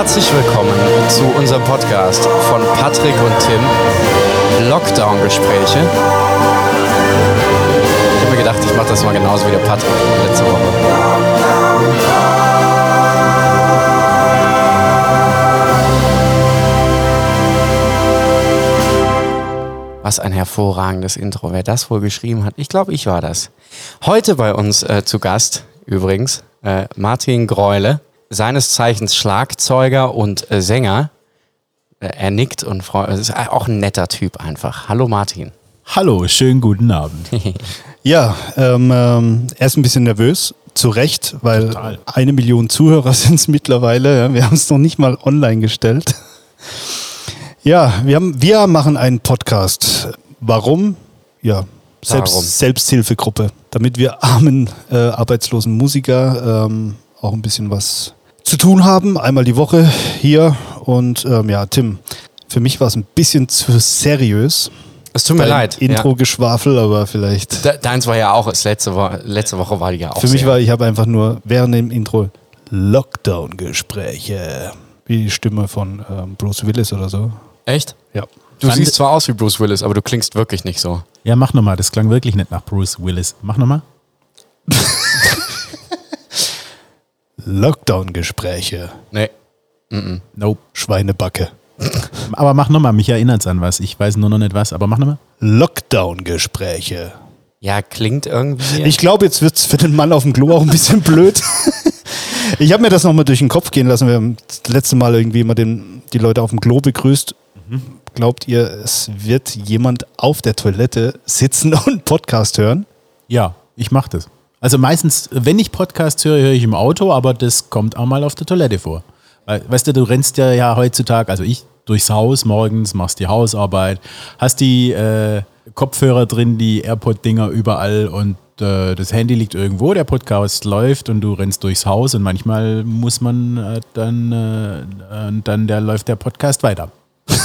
Herzlich willkommen zu unserem Podcast von Patrick und Tim. Lockdown-Gespräche. Ich habe mir gedacht, ich mache das mal genauso wie der Patrick letzte Woche. Was ein hervorragendes Intro. Wer das wohl geschrieben hat, ich glaube, ich war das. Heute bei uns äh, zu Gast, übrigens, äh, Martin Greule, seines Zeichens Schlagzeuger und äh, Sänger. Äh, er nickt und freut sich. Ist auch ein netter Typ einfach. Hallo Martin. Hallo, schönen guten Abend. Ja, ähm, ähm, er ist ein bisschen nervös, zu Recht, weil Total. eine Million Zuhörer sind es mittlerweile. Ja. Wir haben es noch nicht mal online gestellt. Ja, wir, haben, wir machen einen Podcast. Warum? Ja, Selbst, Warum? Selbsthilfegruppe, damit wir armen, äh, arbeitslosen Musiker ähm, auch ein bisschen was zu tun haben. Einmal die Woche hier. Und ähm, ja, Tim, für mich war es ein bisschen zu seriös. Es tut mir Dein leid. Intro-Geschwafel, aber vielleicht. Ja. De- Deins war ja auch, ist letzte, Woche, letzte Woche war die ja auch Für mich sehr- war, ich habe einfach nur während dem Intro Lockdown-Gespräche. Wie die Stimme von ähm, Bruce Willis oder so. Echt? Ja. Du Fand- siehst zwar aus wie Bruce Willis, aber du klingst wirklich nicht so. Ja, mach nochmal, das klang wirklich nicht nach Bruce Willis. Mach nochmal. Lockdown-Gespräche. Nee. Nope. Schweinebacke. Aber mach nochmal, mich erinnert's an was. Ich weiß nur noch nicht was, aber mach nochmal. Lockdown-Gespräche. Ja, klingt irgendwie. Ich glaube, jetzt wird es für den Mann auf dem Klo auch ein bisschen blöd. Ich habe mir das nochmal durch den Kopf gehen lassen. Wir haben das letzte Mal irgendwie immer den, die Leute auf dem Klo begrüßt. Glaubt ihr, es wird jemand auf der Toilette sitzen und einen Podcast hören? Ja, ich mach das. Also meistens, wenn ich Podcasts höre, höre ich im Auto, aber das kommt auch mal auf der Toilette vor. Weil, weißt du, du rennst ja, ja heutzutage, also ich, durchs Haus morgens, machst die Hausarbeit, hast die äh, Kopfhörer drin, die AirPod-Dinger überall und äh, das Handy liegt irgendwo, der Podcast läuft und du rennst durchs Haus und manchmal muss man äh, dann, äh, und dann der, läuft der Podcast weiter.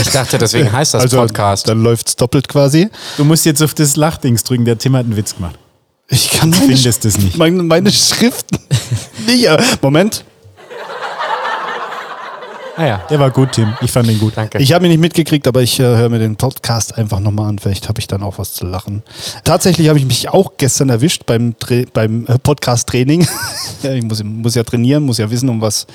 Ich dachte, deswegen heißt das Podcast. Also, Dann läuft es doppelt quasi. Du musst jetzt auf das Lachdings drücken, der Tim hat einen Witz gemacht. Ich kann Du meine, findest es nicht. meine, meine Schriften nicht. Moment, Ah ja, Der war gut, Tim. Ich fand den gut. danke. ich habe ihn nicht mitgekriegt, aber ich äh, höre mir den Podcast einfach nochmal an. Vielleicht habe ich dann auch was zu lachen. Tatsächlich habe ich mich auch gestern erwischt beim, Tra- beim äh, Podcast-Training. ich muss, muss ja trainieren, muss ja wissen, um was,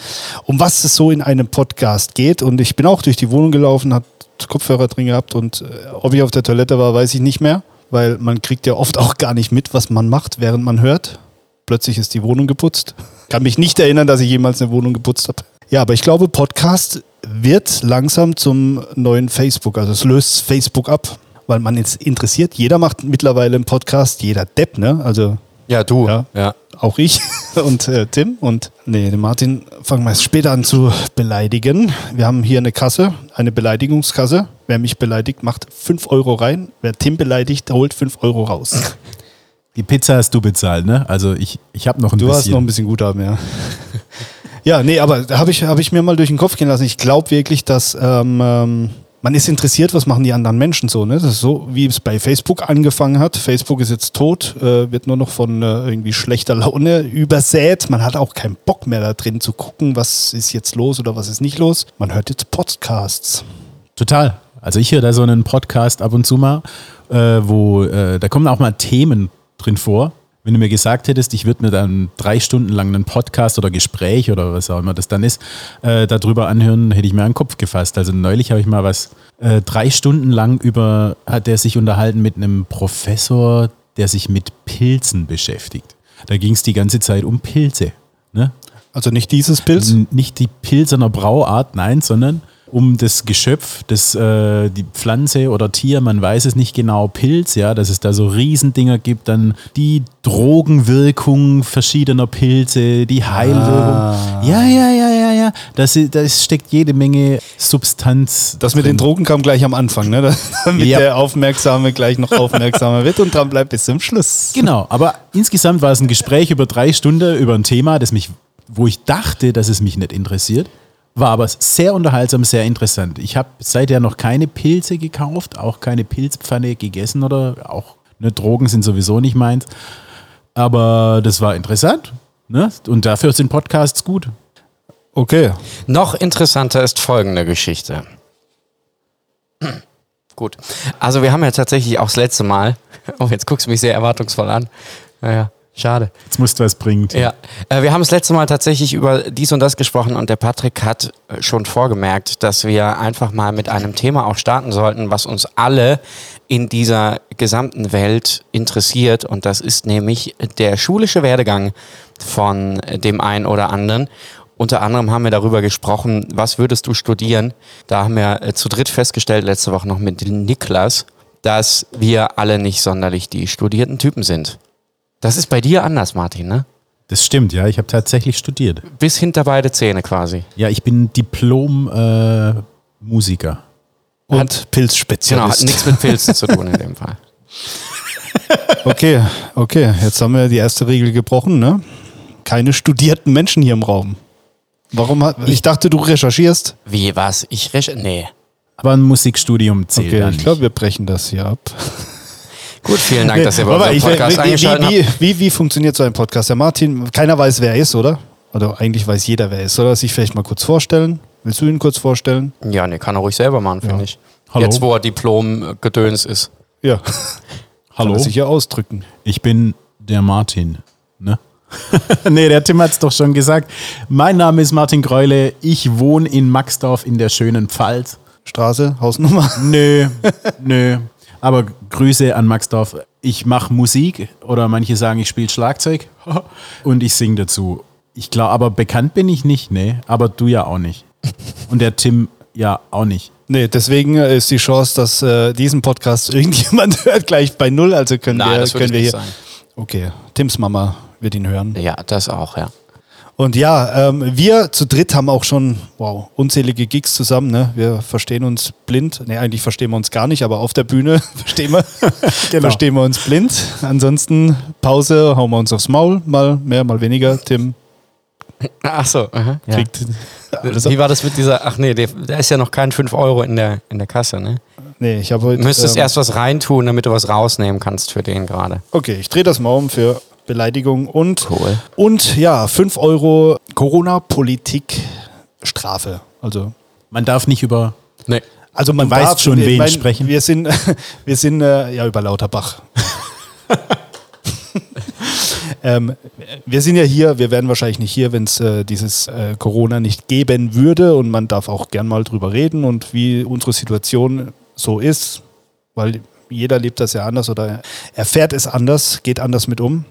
um was es so in einem Podcast geht. Und ich bin auch durch die Wohnung gelaufen, habe Kopfhörer drin gehabt und äh, ob ich auf der Toilette war, weiß ich nicht mehr, weil man kriegt ja oft auch gar nicht mit, was man macht, während man hört. Plötzlich ist die Wohnung geputzt. Kann mich nicht erinnern, dass ich jemals eine Wohnung geputzt habe. Ja, aber ich glaube, Podcast wird langsam zum neuen Facebook. Also es löst Facebook ab, weil man jetzt interessiert. Jeder macht mittlerweile einen Podcast, jeder Depp, ne? Also ja, du. Ja. ja. Auch ich und äh, Tim und nee, den Martin fangen wir erst später an zu beleidigen. Wir haben hier eine Kasse, eine Beleidigungskasse. Wer mich beleidigt, macht 5 Euro rein. Wer Tim beleidigt, holt 5 Euro raus. Die Pizza hast du bezahlt, ne? Also ich, ich habe noch ein Du bisschen. hast noch ein bisschen Guthaben, ja. ja, nee, aber da habe ich, hab ich mir mal durch den Kopf gehen lassen. Ich glaube wirklich, dass ähm, ähm, man ist interessiert, was machen die anderen Menschen so. Ne? Das ist so, wie es bei Facebook angefangen hat. Facebook ist jetzt tot, äh, wird nur noch von äh, irgendwie schlechter Laune übersät. Man hat auch keinen Bock mehr da drin zu gucken, was ist jetzt los oder was ist nicht los. Man hört jetzt Podcasts. Total. Also ich höre da so einen Podcast ab und zu mal, äh, wo äh, da kommen auch mal Themen drin vor. Wenn du mir gesagt hättest, ich würde mir dann drei Stunden lang einen Podcast oder Gespräch oder was auch immer das dann ist, äh, darüber anhören, hätte ich mir den Kopf gefasst. Also neulich habe ich mal was äh, drei Stunden lang über, hat der sich unterhalten mit einem Professor, der sich mit Pilzen beschäftigt. Da ging es die ganze Zeit um Pilze. Ne? Also nicht dieses Pilz. N- Nicht die Pilsener Brauart, nein, sondern um das Geschöpf, das, äh, die Pflanze oder Tier, man weiß es nicht genau, Pilz, ja, dass es da so Riesendinger gibt, dann die Drogenwirkung verschiedener Pilze, die Heilwirkung. Ah. Ja, ja, ja, ja, ja. Das, ist- da steckt jede Menge Substanz. Das mit den Drogen kam gleich am Anfang, ne? damit Ja. der Aufmerksame gleich noch aufmerksamer wird und dran bleibt bis zum Schluss. Genau, aber insgesamt war es ein Gespräch über drei Stunden über ein Thema, das mich, wo ich dachte, dass es mich nicht interessiert. War aber sehr unterhaltsam, sehr interessant. Ich habe seither noch keine Pilze gekauft, auch keine Pilzpfanne gegessen oder auch ne, Drogen sind sowieso nicht meins. Aber das war interessant. Ne? Und dafür sind Podcasts gut. Okay. Noch interessanter ist folgende Geschichte. Gut. Also wir haben ja tatsächlich auch das letzte Mal, oh, jetzt guckst du mich sehr erwartungsvoll an. Naja, schade. Jetzt musst du was bringen. Ja, äh, wir haben das letzte Mal tatsächlich über dies und das gesprochen und der Patrick hat äh, schon vorgemerkt, dass wir einfach mal mit einem Thema auch starten sollten, was uns alle in dieser gesamten Welt interessiert und das ist nämlich der schulische Werdegang von dem einen oder anderen. Unter anderem haben wir darüber gesprochen, was würdest du studieren? Da haben wir äh, zu dritt festgestellt, letzte Woche noch mit Niklas, dass wir alle nicht sonderlich die studierten Typen sind. Das ist bei dir anders, Martin, ne? Das stimmt, ja. Ich habe tatsächlich studiert. Bis hinter beide Zähne quasi. Ja, ich bin Diplom-Musiker. Und Genau, hat Pilzspezialist. nichts mit Pilzen zu tun in dem Fall. Okay, okay. Jetzt haben wir die erste Regel gebrochen, ne? Keine studierten Menschen hier im Raum. Warum hat, ich dachte, du recherchierst. Wie, was? Ich reche... Nee. Aber ein Musikstudium zählt Okay, ich glaube, wir brechen das hier ab. Gut, vielen Dank, dass ihr bei unserem Podcast wie, eingeschaltet wie, habt. wie, wie, wie funktioniert so ein Podcast? Der Martin, keiner weiß, wer er ist, oder? Oder eigentlich weiß jeder, wer er ist. Soll er sich vielleicht mal kurz vorstellen? Willst du ihn kurz vorstellen? Ja, nee, kann er ruhig selber machen, finde ich. Hallo? Jetzt, wo er Diplom-Gedöns ist. Ja. Hallo, Kann er sich ja ausdrücken. ich bin der Martin. Ne? nee, der Tim hat es doch schon gesagt. Mein Name ist Martin Greule. Ich wohne in Maxdorf in der schönen Pfalz. Straße, Hausnummer. Nö, nö. Aber Grüße an Maxdorf. Ich mache Musik oder manche sagen, ich spiele Schlagzeug und ich singe dazu. Ich glaube, aber bekannt bin ich nicht, nee. Aber du ja auch nicht. Und der Tim ja auch nicht. Nee, deswegen ist die Chance, dass äh, diesen Podcast irgendjemand hört, gleich bei null. Also können Nein, wir, können ich wir nicht hier. Okay, Tims Mama wird ihn hören. Ja, das auch, ja. Und ja, ähm, wir zu dritt haben auch schon, wow, unzählige Gigs zusammen. Ne? Wir verstehen uns blind. Ne, eigentlich verstehen wir uns gar nicht, aber auf der Bühne verstehen wir, Genau. verstehen wir uns blind. Ansonsten Pause, hauen wir uns aufs Maul, mal mehr, mal weniger. Tim Ach so. aha, ja. kriegt alles Wie war das mit dieser, ach nee, da ist ja noch kein 5 Euro in der, in der Kasse, ne? Nee, ich habe heute. Du müsstest ähm, erst was reintun, damit du was rausnehmen kannst für den gerade. Okay, ich drehe das mal um für Beleidigung und, Cool. und ja, 5 Euro Corona-Politik Strafe. Also, Man darf nicht über. Nee. also man darf, schon, wen mein, sprechen. Wir sind, wir sind äh, ja über Lauterbach. ähm, wir sind ja hier, wir wären wahrscheinlich nicht hier, wenn es äh, dieses äh, Corona nicht geben würde und man darf auch gern mal drüber reden und wie unsere Situation so ist, weil jeder lebt das ja anders oder erfährt es anders, geht anders mit um.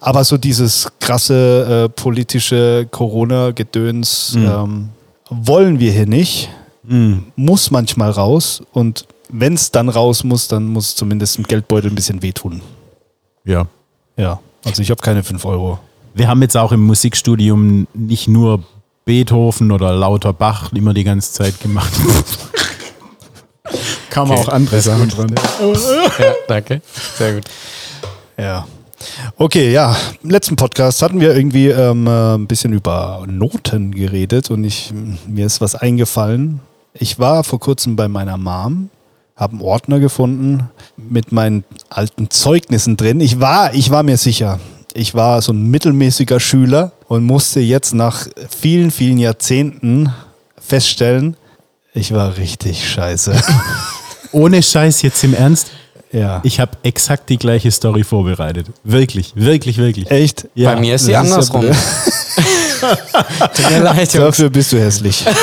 Aber so dieses krasse äh, politische Corona-Gedöns ähm, wollen wir hier nicht muss manchmal raus und wenn es dann raus muss, dann muss zumindest im Geldbeutel ein bisschen wehtun. Ja. Ja, also ich habe keine 5 Euro. Wir haben jetzt auch im Musikstudium nicht nur Beethoven oder lauter Bach immer die ganze Zeit gemacht. Kam auch andere Sachen dran. Ja, danke. Sehr gut. Ja. Okay, ja. Im letzten Podcast hatten wir irgendwie ähm, äh, ein bisschen über Noten geredet und ich, mir ist was eingefallen. Ich war vor kurzem bei meiner Mom, habe einen Ordner gefunden mit meinen alten Zeugnissen drin. Ich war, ich war mir sicher, ich war so ein mittelmäßiger Schüler und musste jetzt nach vielen, vielen Jahrzehnten feststellen, ich war richtig scheiße. Ohne Scheiß jetzt im Ernst. ja. Ich habe exakt die gleiche Story vorbereitet. Wirklich, wirklich, wirklich. Echt? Ja, Bei mir ist sie das ist ja andersrum. Tut mir leid. Dafür bist du hässlich.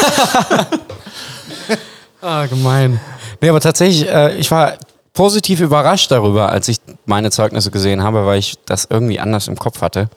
Ah, gemein. Nee, aber tatsächlich, äh, ich war positiv überrascht darüber, als ich meine Zeugnisse gesehen habe, weil ich das irgendwie anders im Kopf hatte.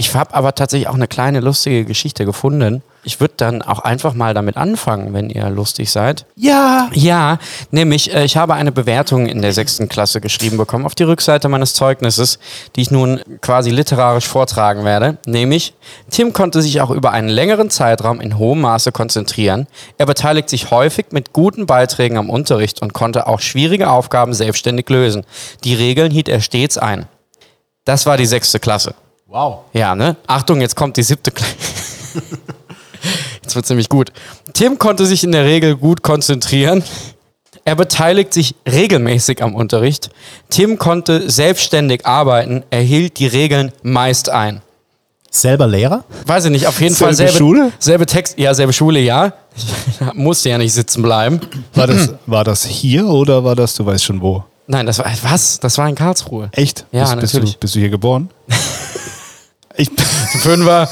Ich habe aber tatsächlich auch eine kleine lustige Geschichte gefunden. Ich würde dann auch einfach mal damit anfangen, wenn ihr lustig seid. Ja. Ja, nämlich, äh, ich habe eine Bewertung in der sechsten Klasse geschrieben bekommen auf die Rückseite meines Zeugnisses, die ich nun quasi literarisch vortragen werde. Nämlich, Tim konnte sich auch über einen längeren Zeitraum in hohem Maße konzentrieren. Er beteiligt sich häufig mit guten Beiträgen am Unterricht und konnte auch schwierige Aufgaben selbstständig lösen. Die Regeln hielt er stets ein. Das war die sechste Klasse. Wow. Ja, ne? Achtung, jetzt kommt die siebte jetzt wird nämlich gut. Tim konnte sich in der Regel gut konzentrieren. Er beteiligt sich regelmäßig am Unterricht. Tim konnte selbstständig arbeiten, er hielt die Regeln meist ein. Selber Lehrer? Weiß ich nicht, auf jeden Fall Selbe selbe Schule? Selbe Text, ja, selbe Schule, ja. Ich musste ja nicht sitzen bleiben. War das, war das hier oder war das, du weißt schon wo? Nein, das war, was? Das war in Karlsruhe. Echt? Ja, bist, bist, natürlich. du, bist du hier geboren? ich, Fünfer.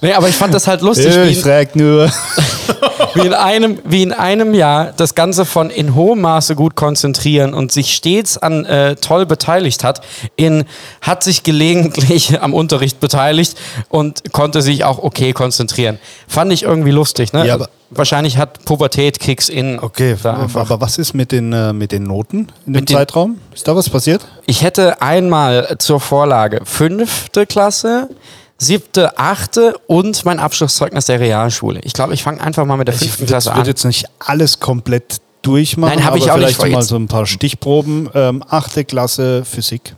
Nee, aber ich fand das halt lustig, ich frag nur. wie, in einem, wie in einem Jahr das Ganze von in hohem Maße gut konzentrieren und sich stets an äh, toll beteiligt hat, in hat sich gelegentlich am Unterricht beteiligt und konnte sich auch okay konzentrieren. Fand ich irgendwie lustig, ne? Ja, aber- Wahrscheinlich hat Pubertät Kicks in. Okay, da einfach. aber was ist mit den, äh, mit den Noten in dem Mit Zeitraum? Ist da was passiert? Ich hätte einmal zur Vorlage fünfte Klasse, siebte, achte und mein Abschlusszeugnis der Realschule. Ich glaube, ich fange einfach mal mit der fünften Ich Klasse würde an. jetzt nicht alles komplett durchmachen, Nein, aber ich auch nicht vielleicht vor. mal so ein paar Stichproben. Ähm, achte Klasse Physik.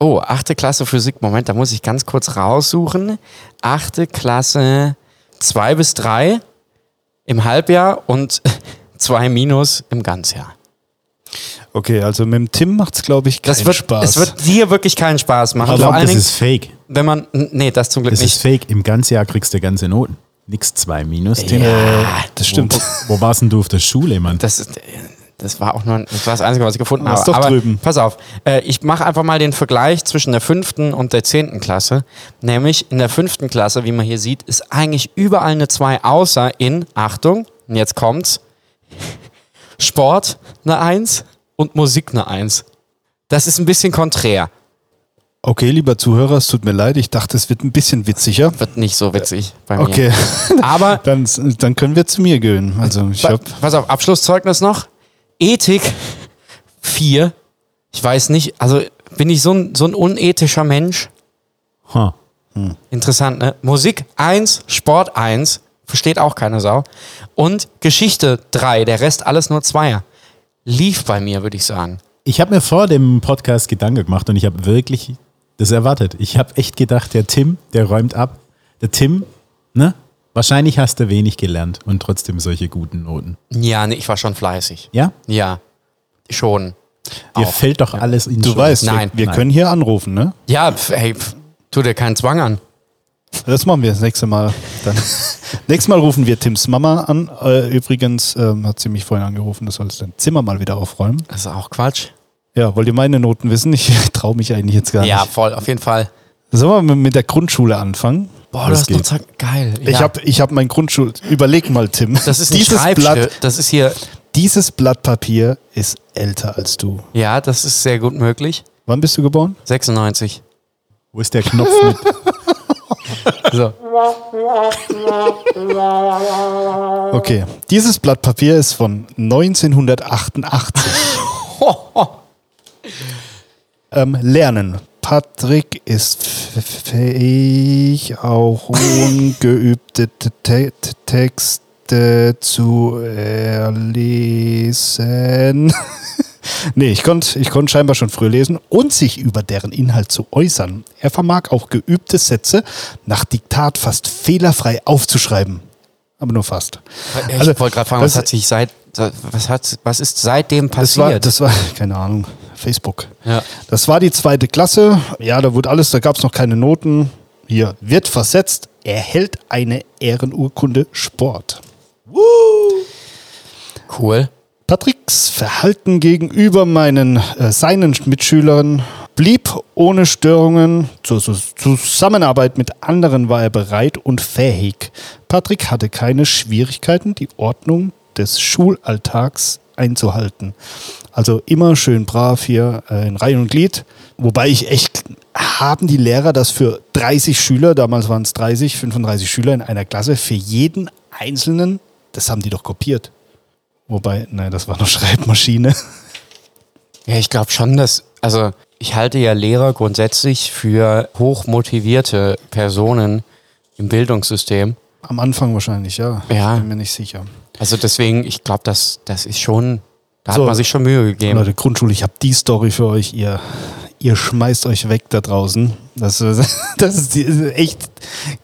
Oh, achte Klasse Physik. Moment, da muss ich ganz kurz raussuchen. Achte Klasse zwei bis drei im Halbjahr und zwei minus im Ganzjahr. Okay, also mit dem Tim macht es, glaube ich, keinen Das wird, Spaß. Es wird dir wirklich keinen Spaß machen. Ich Vor glaube, allen das Dingen, ist fake. wenn man. Nee, das zum Glück Das nicht. ist fake. Im ganzen Jahr kriegst du ganze Noten. Nix zwei minus, Tim. äh, das stimmt. Wo, wo warst denn du auf der Schule, Mann? Das, ist, das war auch nur das, war das Einzige, was ich gefunden habe. doch Aber drüben. pass auf, äh, ich mache einfach mal den Vergleich zwischen der fünften und der zehnten Klasse. Nämlich in der fünften Klasse, wie man hier sieht, ist eigentlich überall eine 2, außer in, Achtung, und jetzt kommt's, Sport eine 1 und Musik eine 1. Das ist ein bisschen konträr. Okay, lieber Zuhörer, es tut mir leid. Ich dachte, es wird ein bisschen witziger. Wird nicht so witzig bei mir. Okay, Aber dann, dann können wir zu mir gehen. Also ich habe Pass auf, Abschlusszeugnis noch. Ethik 4. Ich weiß nicht, also bin ich so ein, so ein unethischer Mensch? Ha. Interessant, ne? Musik 1, Sport 1, versteht auch keine Sau. Und Geschichte 3, der Rest alles nur Zweier. Lief bei mir, würde ich sagen. Ich habe mir vor dem Podcast Gedanken gemacht und ich habe wirklich das erwartet. Ich habe echt gedacht, der Tim, der räumt ab. Der Tim, ne? Wahrscheinlich hast du wenig gelernt und trotzdem solche guten Noten. Ja, nee, ich war schon fleißig. Ja? Ja, schon. Dir Auch. fällt doch alles in Du weißt, Nein, wir, wir nein. können hier anrufen, ne? Ja, pf, hey, pf, tu dir keinen Zwang an. Das machen wir das nächste Mal. Dann. Nächstes Mal rufen wir Tims Mama an. Äh, übrigens ähm, hat sie mich vorhin angerufen, du sollst dein Zimmer mal wieder aufräumen. Das ist auch Quatsch. Ja, wollt ihr meine Noten wissen? Ich traue mich eigentlich jetzt gar Ja, nicht. voll, auf jeden Fall. Sollen wir mit der Grundschule anfangen? Boah, du Das hast noch geht. Zeit. Geil. Ich ja. habe ich hab mein Grundschul... Überleg mal, Tim. Das ist dieses. Blatt, Das ist hier, dieses Blatt Papier ist älter als du. ja, das ist sehr gut möglich. Wann bist du geboren? 96. Wo ist der Knopf mit? So. Okay. Dieses Blatt Papier ist von 1988. ähm, lernen. Patrick ist fähig, auch ungeübte Te- Te- Texte zu erlesen. nee, ich konnte ich konnt scheinbar schon früh lesen und sich über deren Inhalt zu äußern. Er vermag auch geübte Sätze nach Diktat fast fehlerfrei aufzuschreiben. Aber nur fast. Ich Also, wollte gerade fragen, was hat sich seit, was hat, was ist seitdem Das war, passiert? das war, keine Ahnung, Facebook. ja. Das war die zweite Klasse. Ja, da wurde alles, da gab es noch keine Noten. Hier wird versetzt, erhält eine Ehrenurkunde Sport. Cool. Patricks Verhalten gegenüber meinen, äh, seinen Mitschülern blieb ohne Störungen. Zur Zusammenarbeit mit anderen war er bereit und fähig. Patrick hatte keine Schwierigkeiten, die Ordnung des Schulalltags einzuhalten. Also immer schön brav hier äh, in Reihe und Glied. Wobei ich echt, haben die Lehrer das für 30 Schüler, damals waren es 30, 35 Schüler in einer Klasse, für jeden Einzelnen, das haben die doch kopiert. Wobei, nein, das war noch Schreibmaschine. Ja, ich glaube schon, dass, also ich halte ja Lehrer grundsätzlich für hochmotivierte Personen im Bildungssystem. Am Anfang wahrscheinlich, ja. Ja. Ich bin mir nicht sicher. Also deswegen, ich glaube, das, das ist schon, da So. hat man sich schon Mühe gegeben. Leute, Grundschule, ich habe die Story für euch. Ihr, ihr schmeißt euch weg da draußen. Das, ist- das ist echt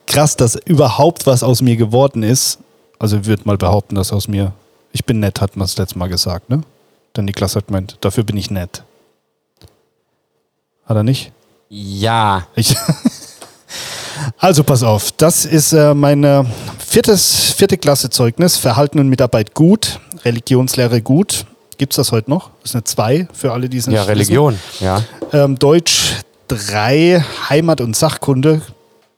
krass, dass überhaupt was aus mir geworden ist. Also ich würde mal behaupten, dass aus mir. Ich bin nett, hat man das letzte Mal gesagt, ne? Der Niklas hat gemeint, dafür bin ich nett. Hat er nicht? Ja, Ich, Also pass auf, das ist äh, mein viertes, vierte Klasse Zeugnis. Verhalten und Mitarbeit gut, Religionslehre gut. Gibt es das heute noch? Das ist eine 2 für alle, die es nicht Ja, Religion, ja. Ähm, Deutsch 3, Heimat und Sachkunde.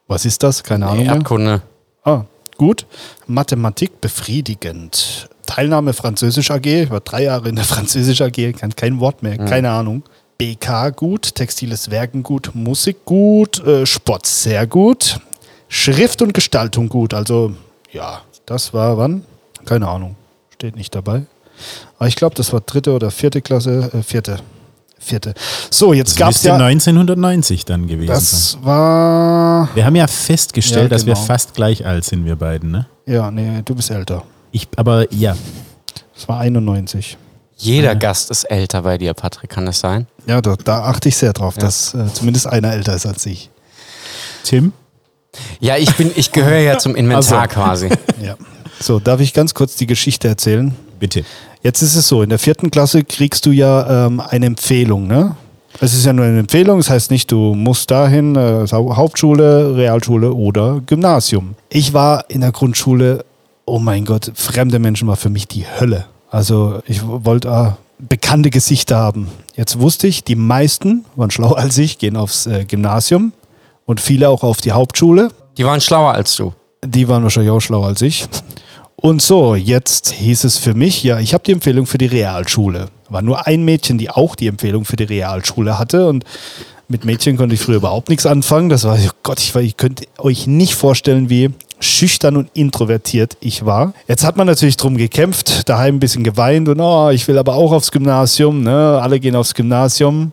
Was ist das? Keine Ahnung. mehr. Erdkunde. Ah, gut. Mathematik befriedigend. Teilnahme Französisch AG. Ich war drei Jahre in der Französisch AG, kann kein Wort mehr, keine Ahnung. BK gut, textiles Werken gut, Musik gut, äh, Sport sehr gut, Schrift und Gestaltung gut. Also ja, das war wann? Keine Ahnung, steht nicht dabei. Aber ich glaube, das war dritte oder vierte Klasse, äh, vierte, vierte. So, jetzt gab es ja, 1990 dann gewesen sein. das war, Wir haben ja festgestellt, Ja, dass wir genau. fast gleich alt sind, wir beiden, ne? ja, nee, du bist älter. Ich, aber ja, Das war 91. Jeder Gast ist älter bei dir, Patrick, kann das sein? Ja, da, da achte ich sehr drauf, dass äh, zumindest einer älter ist als ich. Tim? Ja, ich bin, ich gehöre ja zum Inventar Ach so. quasi. Ja. So, darf ich ganz kurz die Geschichte erzählen? Bitte. Jetzt ist es so, in der vierten Klasse kriegst du ja ähm, eine Empfehlung, ne? Es ist ja nur eine Empfehlung, das heißt nicht, du musst dahin, äh, Hau- Hauptschule, Realschule oder Gymnasium. Ich war in der Grundschule, oh mein Gott, fremde Menschen war für mich die Hölle. Also ich wollte äh, bekannte Gesichter haben. Jetzt wusste ich, die meisten waren schlauer als ich, gehen aufs äh, Gymnasium und viele auch auf die Hauptschule. Die waren schlauer als du. Die waren wahrscheinlich auch schlauer als ich. Und so, jetzt hieß es für mich, ja, ich habe die Empfehlung für die Realschule. War nur ein Mädchen, die auch die Empfehlung für die Realschule hatte. Und mit Mädchen konnte ich früher überhaupt nichts anfangen. Das war, oh Gott, ich, war, ich könnte euch nicht vorstellen, wie schüchtern und introvertiert ich war. Jetzt hat man natürlich drum gekämpft, daheim ein bisschen geweint und oh, ich will aber auch aufs Gymnasium. Ne? Alle gehen aufs Gymnasium.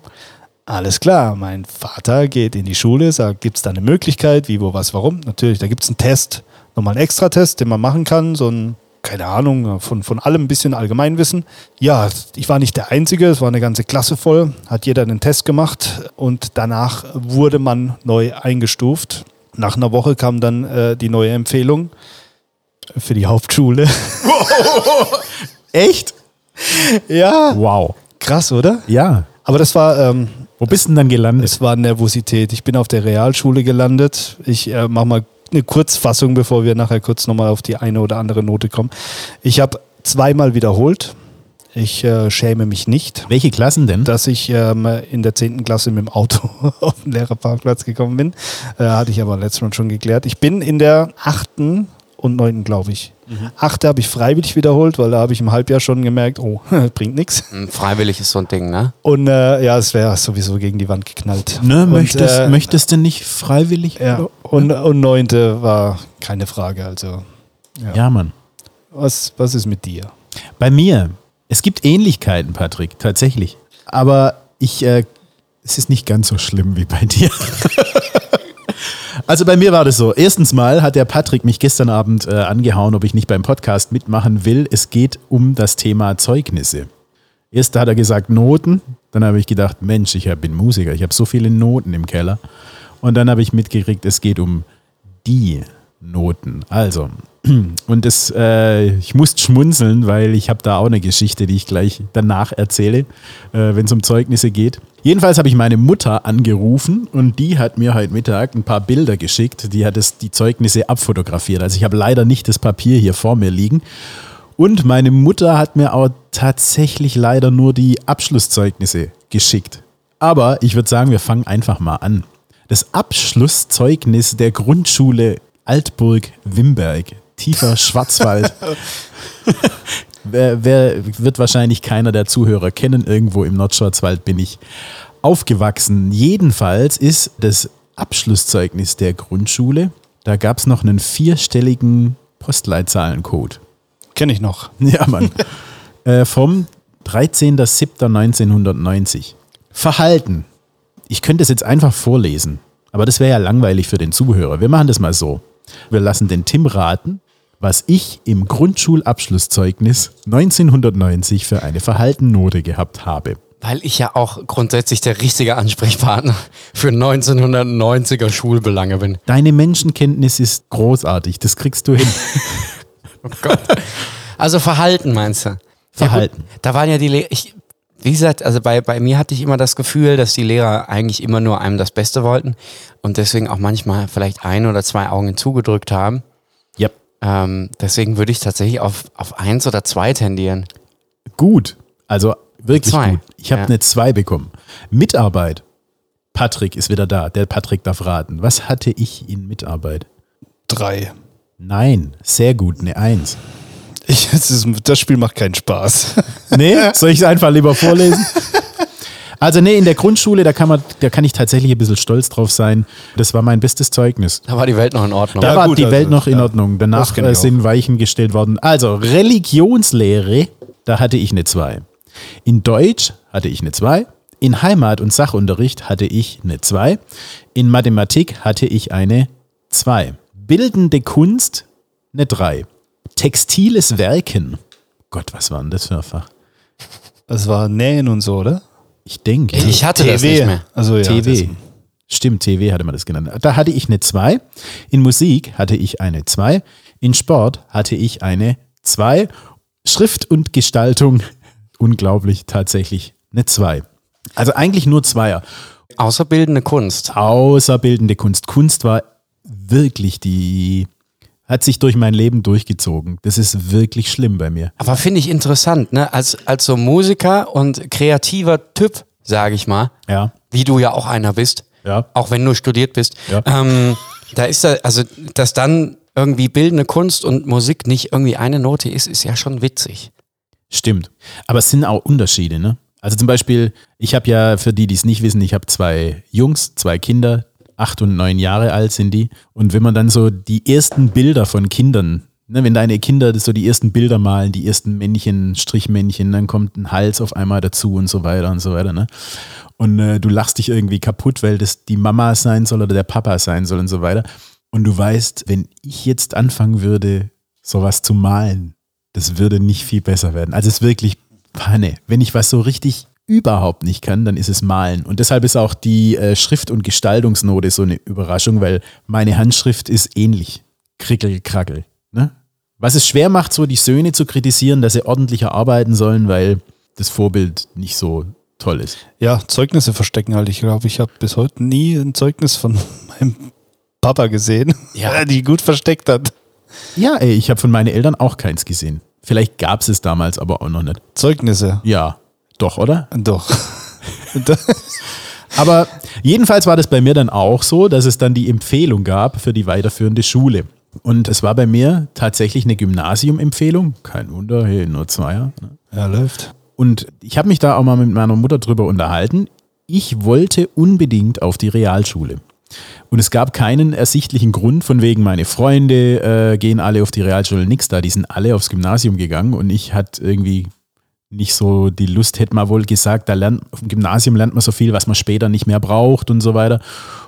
Alles klar, mein Vater geht in die Schule, sagt, gibt es da eine Möglichkeit, wie, wo, was, warum? Natürlich, da gibt es einen Test, nochmal einen Extratest, den man machen kann, so ein, keine Ahnung, von, von allem ein bisschen Allgemeinwissen. Ja, ich war nicht der Einzige, es war eine ganze Klasse voll, hat jeder einen Test gemacht und danach wurde man neu eingestuft. Nach einer Woche kam dann äh, die neue Empfehlung für die Hauptschule. Echt? ja, Wow. krass, oder? Ja. Aber das war, ähm, Wo bist du denn dann gelandet? Es war Nervosität. Ich bin auf der Realschule gelandet. Ich äh, mache mal eine Kurzfassung, bevor wir nachher kurz nochmal auf die eine oder andere Note kommen. Ich habe zweimal wiederholt. Ich äh, schäme mich nicht, Welche Klassen denn? dass ich ähm, in der 10. Klasse mit dem Auto auf den Lehrerparkplatz gekommen bin. Äh, hatte ich aber letztes Mal schon geklärt. Ich bin in der 8. und 9. glaube ich. Achte habe ich freiwillig wiederholt, weil da habe ich im Halbjahr schon gemerkt, oh, bringt nichts. Freiwillig ist so ein Ding, ne? Und äh, ja, es wäre sowieso gegen die Wand geknallt. ne, Und, möchtest, äh, möchtest du nicht freiwillig? Ja, und, und neunte war keine Frage. Also, ja, Mann. was, was ist mit dir? Bei mir, es gibt Ähnlichkeiten, Patrick, tatsächlich. Aber ich, äh, es ist nicht ganz so schlimm wie bei dir. also bei mir war das so. Erstens mal hat der Patrick mich gestern Abend äh, angehauen, ob ich nicht beim Podcast mitmachen will. Es geht um das Thema Zeugnisse. Erst hat er gesagt Noten, dann habe ich gedacht, Mensch, ich bin Musiker, ich habe so viele Noten im Keller. Und dann habe ich mitgekriegt, es geht um die Noten. Also, und das, äh, ich musste schmunzeln, weil ich habe da auch eine Geschichte, die ich gleich danach erzähle, äh, wenn es um Zeugnisse geht. Jedenfalls habe ich meine Mutter angerufen und die hat mir heute Mittag ein paar Bilder geschickt. Die hat es, die Zeugnisse abfotografiert. Also ich habe leider nicht das Papier hier vor mir liegen. Und meine Mutter hat mir auch tatsächlich leider nur die Abschlusszeugnisse geschickt. Aber ich würde sagen, wir fangen einfach mal an. Das Abschlusszeugnis der Grundschule Altburg-Wimberg, tiefer Schwarzwald. wer, wer wird wahrscheinlich keiner der Zuhörer kennen. Irgendwo im Nordschwarzwald bin ich aufgewachsen. Jedenfalls ist das Abschlusszeugnis der Grundschule, da gab es noch einen vierstelligen Postleitzahlencode. Kenne ich noch. Ja, Mann. äh, vom 13.07.1990. Verhalten. Ich könnte es jetzt einfach vorlesen, aber das wäre ja langweilig für den Zuhörer. Wir machen das mal so. Wir lassen den Tim raten, was ich im Grundschulabschlusszeugnis 1990 für eine Verhaltennote gehabt habe. Weil ich ja auch grundsätzlich der richtige Ansprechpartner für 1990er Schulbelange bin. Deine Menschenkenntnis ist großartig, das kriegst du hin. Oh Gott. Also Verhalten meinst du? Verhalten. Ja, da waren ja die Le ich wie gesagt, also bei, bei mir hatte ich immer das Gefühl, dass die Lehrer eigentlich immer nur einem das Beste wollten und deswegen auch manchmal vielleicht ein oder zwei Augen zugedrückt haben. Ähm, deswegen würde ich tatsächlich auf, auf eins oder zwei tendieren. Gut. Also wirklich Zwei. gut. Ich habe Ja. eine 2 bekommen. Mitarbeit. Patrick ist wieder da. Der Patrick darf raten. Was hatte ich in Mitarbeit? Drei. Nein, sehr gut, eine 1. Ich, es ist, das Spiel macht keinen Spaß. Nee, soll ich es einfach lieber vorlesen? Also nee, in der Grundschule, da kann man, da kann ich tatsächlich ein bisschen stolz drauf sein. Das war mein bestes Zeugnis. Da war die Welt noch in Ordnung. Da Ja, war gut, die also, Welt noch in ja. Ordnung. Danach äh, sind Weichen gestellt worden. Also Religionslehre, da hatte ich eine 2. In Deutsch hatte ich eine 2. In Heimat- und Sachunterricht hatte ich eine 2. In Mathematik hatte ich eine 2. Bildende Kunst eine 3. Textiles Werken. Gott, was war denn das für ein Fach? Das war Nähen und so, oder? Ich denke. Ich hatte das nicht mehr. Also ja. TW. Stimmt, TW hatte man das genannt. Da hatte ich eine 2. In Musik hatte ich eine 2. In Sport hatte ich eine 2. Schrift und Gestaltung, unglaublich, tatsächlich eine 2. Also eigentlich nur Zweier. Außerbildende Kunst. Außer bildende Kunst. Kunst war wirklich die, hat sich durch mein Leben durchgezogen. Das ist wirklich schlimm bei mir. Aber finde ich interessant, ne? Als, als so Musiker und kreativer Typ, sage ich mal, Ja. wie du ja auch einer bist, Ja. auch wenn du studiert bist, Ja. ähm, da ist da, also, dass dann irgendwie bildende Kunst und Musik nicht irgendwie eine Note ist, ist ja schon witzig. Stimmt. Aber es sind auch Unterschiede, ne? Also zum Beispiel, ich habe ja, für die, die es nicht wissen, ich habe zwei Jungs, zwei Kinder, acht und neun Jahre alt sind die. Und wenn man dann so die ersten Bilder von Kindern, ne, wenn deine Kinder so die ersten Bilder malen, die ersten Männchen, Strichmännchen, dann kommt ein Hals auf einmal dazu und so weiter und so weiter, ne? Und äh, du lachst dich irgendwie kaputt, weil das die Mama sein soll oder der Papa sein soll und so weiter. Und du weißt, wenn ich jetzt anfangen würde, sowas zu malen, das würde nicht viel besser werden. Also es ist wirklich Panne. Wenn ich was so richtig überhaupt nicht kann, dann ist es Malen. Und deshalb ist auch die äh, Schrift- und Gestaltungsnote so eine Überraschung, weil meine Handschrift ist ähnlich. Krickel, krackel. Ne? Was es schwer macht, so die Söhne zu kritisieren, dass sie ordentlicher arbeiten sollen, weil das Vorbild nicht so toll ist. Ja, Zeugnisse verstecken halt. Ich glaube, ich habe bis heute nie ein Zeugnis von meinem Papa gesehen, Ja. die gut versteckt hat. Ja, ey, ich habe von meinen Eltern auch keins gesehen. Vielleicht gab es es damals aber auch noch nicht. Zeugnisse. Ja, doch, oder? Doch. Aber jedenfalls war das bei mir dann auch so, dass es dann die Empfehlung gab für die weiterführende Schule. Und es war bei mir tatsächlich eine Gymnasium-Empfehlung. Kein Wunder, hey, nur Zweier. Ne? ja, läuft. Und ich habe mich da auch mal mit meiner Mutter drüber unterhalten. Ich wollte unbedingt auf die Realschule. Und es gab keinen ersichtlichen Grund, von wegen meine Freunde äh, gehen alle auf die Realschule, nix da. Die sind alle aufs Gymnasium gegangen und ich hatte irgendwie nicht so die Lust, hätte man wohl gesagt, da lernt, auf dem Gymnasium lernt man so viel, was man später nicht mehr braucht und so weiter.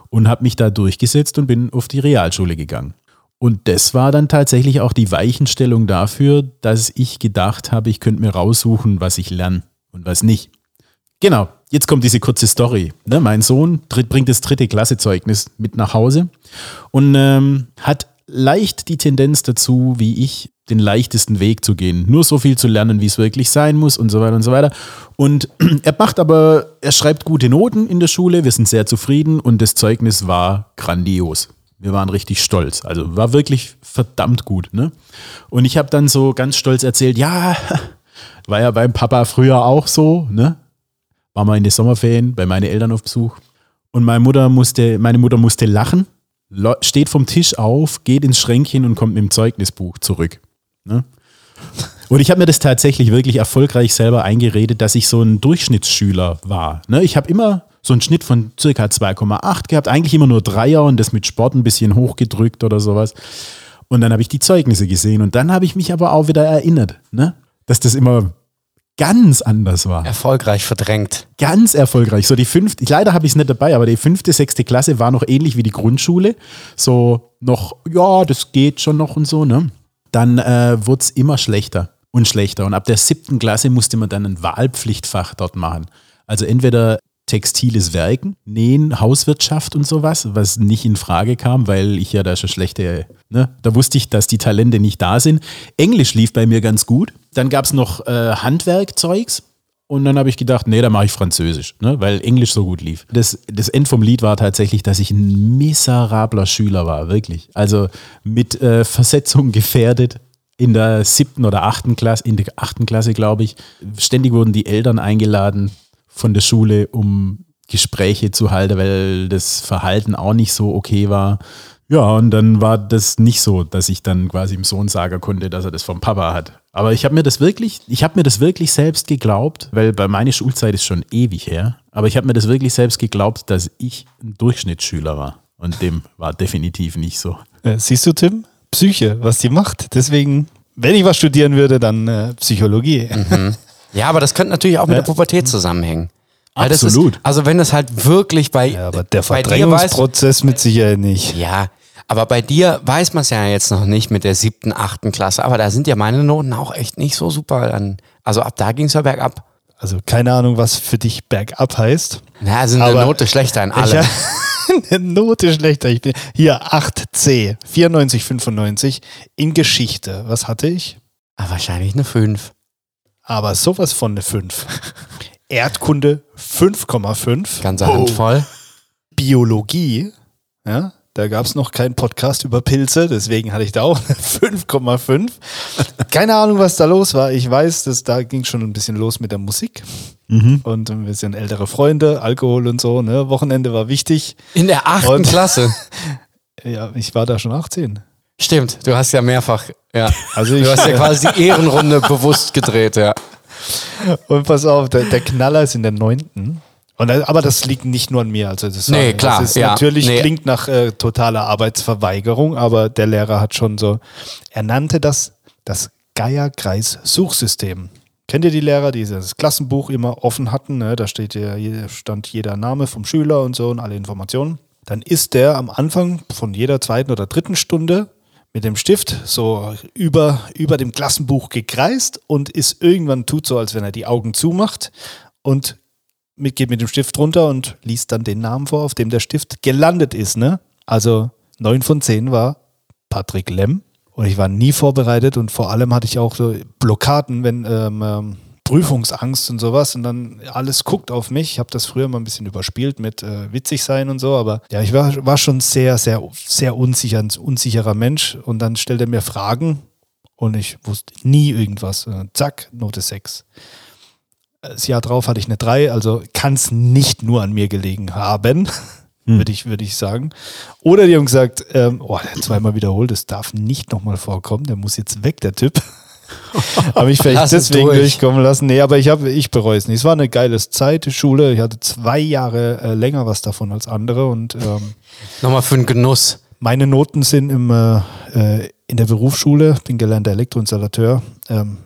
Und habe mich da durchgesetzt und bin auf die Realschule gegangen. Und das war dann tatsächlich auch die Weichenstellung dafür, dass ich gedacht habe, ich könnte mir raussuchen, was ich lerne und was nicht. Genau, jetzt kommt diese kurze Story. Ne, mein Sohn bringt das dritte Klassezeugnis mit nach Hause und ähm, hat leicht die Tendenz dazu, wie ich, den leichtesten Weg zu gehen. Nur so viel zu lernen, wie es wirklich sein muss und so weiter und so weiter. Und er macht aber, er schreibt gute Noten in der Schule, wir sind sehr zufrieden und das Zeugnis war grandios. Wir waren richtig stolz. Also war wirklich verdammt gut. Ne? Und ich habe dann so ganz stolz erzählt, ja, war ja beim Papa früher auch so, ne? War mal in den Sommerferien bei meinen Eltern auf Besuch. Und meine Mutter musste, meine Mutter musste lachen, steht vom Tisch auf, geht ins Schränkchen und kommt mit dem Zeugnisbuch zurück. Ne? Und ich habe mir das tatsächlich wirklich erfolgreich selber eingeredet, dass ich so ein Durchschnittsschüler war. Ne? Ich habe immer so einen Schnitt von circa 2,8 gehabt, eigentlich immer nur Dreier und das mit Sport ein bisschen hochgedrückt oder sowas. Und dann habe ich die Zeugnisse gesehen und dann habe ich mich aber auch wieder erinnert, ne? dass das immer ganz anders war. Erfolgreich verdrängt. Ganz erfolgreich. So die fünfte, leider habe ich es nicht dabei, aber die fünfte, sechste Klasse war noch ähnlich wie die Grundschule. So noch, ja, das geht schon noch und so, ne? Dann äh, wurde es immer schlechter und schlechter. Und ab der siebten Klasse musste man dann ein Wahlpflichtfach dort machen. Also entweder textiles Werken, Nähen, Hauswirtschaft und sowas, was nicht in Frage kam, weil ich ja da schon schlechte, ne, da wusste ich, dass die Talente nicht da sind. Englisch lief bei mir ganz gut. Dann gab es noch äh, Handwerkzeugs, Und dann habe ich gedacht, nee, da mache ich Französisch, ne? weil Englisch so gut lief. Das, das End vom Lied war tatsächlich, dass ich ein miserabler Schüler war, wirklich. Also mit äh, Versetzung gefährdet in der siebten oder achten Klasse, in der achten Klasse, glaube ich. Ständig wurden die Eltern eingeladen von der Schule, um Gespräche zu halten, weil das Verhalten auch nicht so okay war. Ja, und dann war das nicht so, dass ich dann quasi dem Sohn sagen konnte, dass er das vom Papa hat. Aber ich habe mir das wirklich, ich habe mir das wirklich selbst geglaubt, weil bei meiner Schulzeit ist schon ewig her, aber ich habe mir das wirklich selbst geglaubt, dass ich ein Durchschnittsschüler war. Und dem war definitiv nicht so. Äh, siehst du, Tim? Psyche, was die macht. Deswegen, wenn ich was studieren würde, dann äh, Psychologie. Ja, aber das könnte natürlich auch mit der Pubertät zusammenhängen. Das Absolut. Ist, also wenn es halt wirklich bei, Ja, aber der dir weiß, Verdrängungsprozess mit Sicherheit nicht. ja, aber bei dir weiß man es ja jetzt noch nicht mit der siebten, achten Klasse. Aber da sind ja meine Noten auch echt nicht so super. Dann, also ab da ging es ja bergab. Also keine Ahnung, was für dich bergab heißt. Na, sind eine Note schlechter in allem. eine Note schlechter. Ich bin hier 8C, 94, 95 in Geschichte. Was hatte ich? Ah, wahrscheinlich eine 5. Aber sowas von eine 5. Erdkunde 5,5. Ganze Handvoll. Biologie, ja, da gab es noch keinen Podcast über Pilze, deswegen hatte ich da auch eine 5,5. Keine Ahnung, was da los war. Ich weiß, dass da ging schon ein bisschen los mit der Musik. Und wir sind ältere Freunde, Alkohol und so. Ne? Wochenende war wichtig. In der achten Und- Klasse. Ja, ich war da schon 18. Stimmt, du hast ja mehrfach, ja. Also ich, Du hast ja quasi die Ehrenrunde bewusst gedreht, ja. Und pass auf, der, der Knaller ist in der neunten. Und, da- aber das liegt nicht nur an mir. Also das, Nee, klar, das ist ja, natürlich nee. klingt nach äh, totaler Arbeitsverweigerung, aber der Lehrer hat schon so, er nannte das das Geierkreis-Suchsystem. Kennt ihr die Lehrer, die das Klassenbuch immer offen hatten? Ne? Da steht ja, stand jeder Name vom Schüler und so und alle Informationen. Dann ist der am Anfang von jeder zweiten oder dritten Stunde mit dem Stift so über, über dem Klassenbuch gekreist und ist irgendwann tut so, als wenn er die Augen zumacht und mit, geht mit dem Stift runter und liest dann den Namen vor, auf dem der Stift gelandet ist. Ne? Also neun von zehn war Patrick Lemm und ich war nie vorbereitet und vor allem hatte ich auch so Blockaden, wenn ähm, ähm, Prüfungsangst und sowas und dann alles guckt auf mich. Ich habe das früher mal ein bisschen überspielt mit äh, witzig sein und so, aber ja, ich war, war schon sehr, sehr, sehr unsicher, ein unsicherer Mensch und dann stellt er mir Fragen und ich wusste nie irgendwas. Äh, zack, Note 6. Das Jahr drauf hatte ich eine 3, also kann es nicht nur an mir gelegen haben, würde ich, würde ich sagen. Oder die haben gesagt, ähm, oh, der zweimal wiederholt, das darf nicht nochmal vorkommen, der muss jetzt weg, der Typ. Habe ich vielleicht Lass es deswegen durch. durchkommen lassen. Nee, aber ich, hab, ich bereue es nicht. Es war eine geile Zeit, die Schule. Ich hatte zwei Jahre äh, länger was davon als andere und ähm, Nochmal für den Genuss. meine Noten sind im, äh, äh, in der Berufsschule, bin gelernter Elektroinstallateur. Ähm,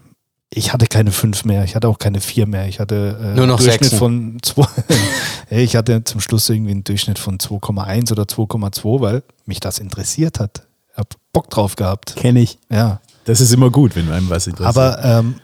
ich hatte keine fünf mehr, ich hatte auch keine vier mehr. Ich hatte äh, Nur noch einen Durchschnitt Sechsen. von zwei. Ich hatte zum Schluss irgendwie einen Durchschnitt von 2,1 oder 2,2, weil mich das interessiert hat. Ich hab Bock drauf gehabt. Kenne ich. Ja. Das ist immer gut, wenn einem was interessiert. Aber ähm,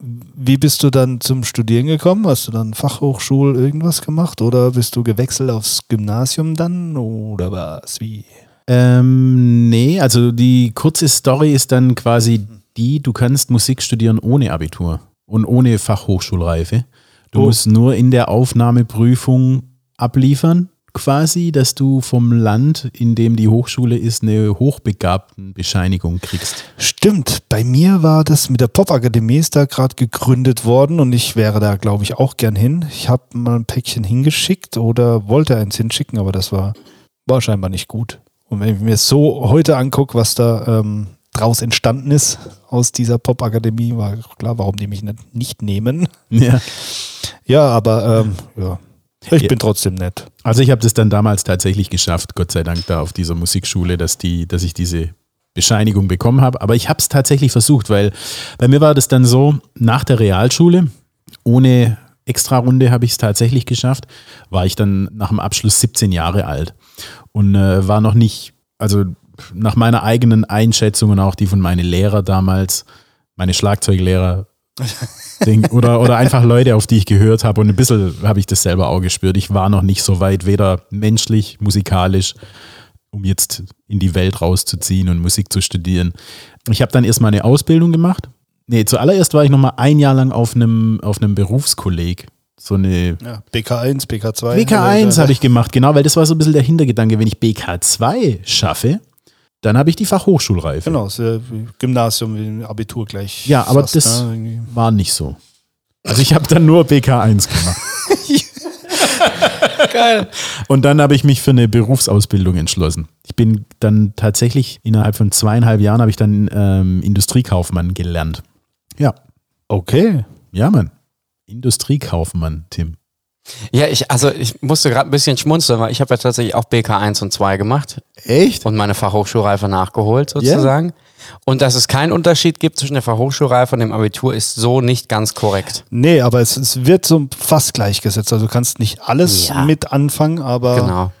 wie bist du dann zum Studieren gekommen? Hast du dann Fachhochschul irgendwas gemacht oder bist du gewechselt aufs Gymnasium dann oder was? Wie? Ähm, nee, also die kurze Story ist dann quasi die, du kannst Musik studieren ohne Abitur und ohne Fachhochschulreife. Du Oh. musst nur in der Aufnahmeprüfung abliefern, quasi, dass du vom Land, in dem die Hochschule ist, eine Hochbegabtenbescheinigung kriegst. Stimmt, bei mir war das mit der Popakademie ist da gerade gegründet worden und ich wäre da, glaube ich, auch gern hin. Ich habe mal ein Päckchen hingeschickt oder wollte eins hinschicken, aber das war, war scheinbar nicht gut. Und wenn ich mir so heute angucke, was da ähm, draus entstanden ist aus dieser Popakademie, war klar, warum die mich nicht, nicht nehmen. Ja. Ja, aber ähm, ja. Ich Ja. bin trotzdem nett. Also ich habe das dann damals tatsächlich geschafft, Gott sei Dank da auf dieser Musikschule, dass, die, dass ich diese Bescheinigung bekommen habe. Aber ich habe es tatsächlich versucht, weil bei mir war das dann so, nach der Realschule, ohne Extrarunde habe ich es tatsächlich geschafft, war ich dann nach dem Abschluss 17 Jahre alt und äh, war noch nicht, also nach meiner eigenen Einschätzung und auch die von meinen Lehrer damals, meine Schlagzeuglehrer, oder, oder einfach Leute, auf die ich gehört habe. Und ein bisschen habe ich das selber auch gespürt. Ich war noch nicht so weit, weder menschlich, musikalisch, um jetzt in die Welt rauszuziehen und Musik zu studieren. Ich habe dann erstmal eine Ausbildung gemacht Nee, zuallererst war ich noch mal ein Jahr lang auf einem, auf einem Berufskolleg. So eine Ja, BK1, BK2. BK1 habe ich gemacht, genau, weil das war so ein bisschen der Hintergedanke. Wenn ich BK2 schaffe, dann habe ich die Fachhochschulreife. Genau, wie Gymnasium, Abitur gleich. Ja, aber fast, das ne, war nicht so. Also ich habe dann nur BK1 gemacht. Geil. Und dann habe ich mich für eine Berufsausbildung entschlossen. Ich bin dann tatsächlich innerhalb von zweieinhalb Jahren habe ich dann ähm, Industriekaufmann gelernt. Ja, Okay. ja, Mann. Industriekaufmann, Tim. Ja, ich, also ich musste gerade ein bisschen schmunzeln, weil ich habe ja tatsächlich auch BK1 und 2 gemacht Echt? und meine Fachhochschulreife nachgeholt sozusagen. Und dass es keinen Unterschied gibt zwischen der Fachhochschulreife und dem Abitur ist so nicht ganz korrekt. Nee, aber es, es wird so fast gleichgesetzt. Also du kannst nicht alles Ja. mit anfangen, aber Genau.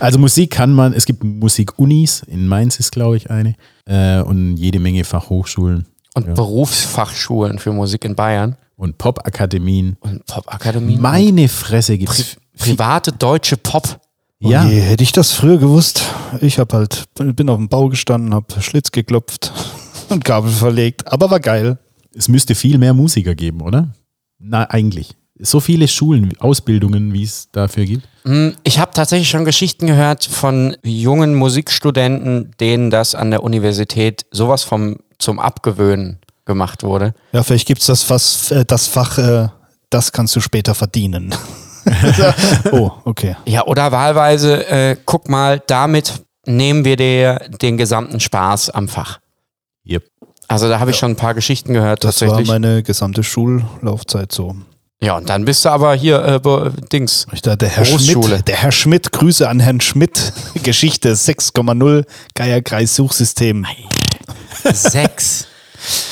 Also Musik kann man, es gibt Musikunis, in Mainz ist glaube ich eine, äh, und jede Menge Fachhochschulen Und Berufsfachschulen für Musik in Bayern und Popakademien. und Popakademien. Meine Fresse gibt's. Pri private deutsche Pop. ja, Oh je, hätte ich das früher gewusst. Ich habe halt, bin auf dem Bau gestanden, habe Schlitz geklopft und Kabel verlegt. Aber war geil. es müsste viel mehr Musiker geben, oder? Na, eigentlich. So viele Schulen, Ausbildungen, wie es dafür gibt. Hm, Ich habe tatsächlich schon Geschichten gehört von jungen Musikstudenten, denen das an der Universität sowas vom zum Abgewöhnen gemacht wurde. Ja, vielleicht gibt es das, Fass- äh, das Fach, äh, das kannst du später verdienen. oh, okay. Ja, oder wahlweise, äh, guck mal, damit nehmen wir dir den gesamten Spaß am Fach. Yep. Also da habe ich schon ein paar Geschichten gehört Das war tatsächlich. meine gesamte Schullaufzeit so. ja, und dann bist du aber hier, äh, Dings. Ich da, der Herr Berufsschule. Schmidt, der Herr Schmidt, Grüße an Herrn Schmidt. Geschichte 6,0 Geierkreis Suchsystem. Sechs.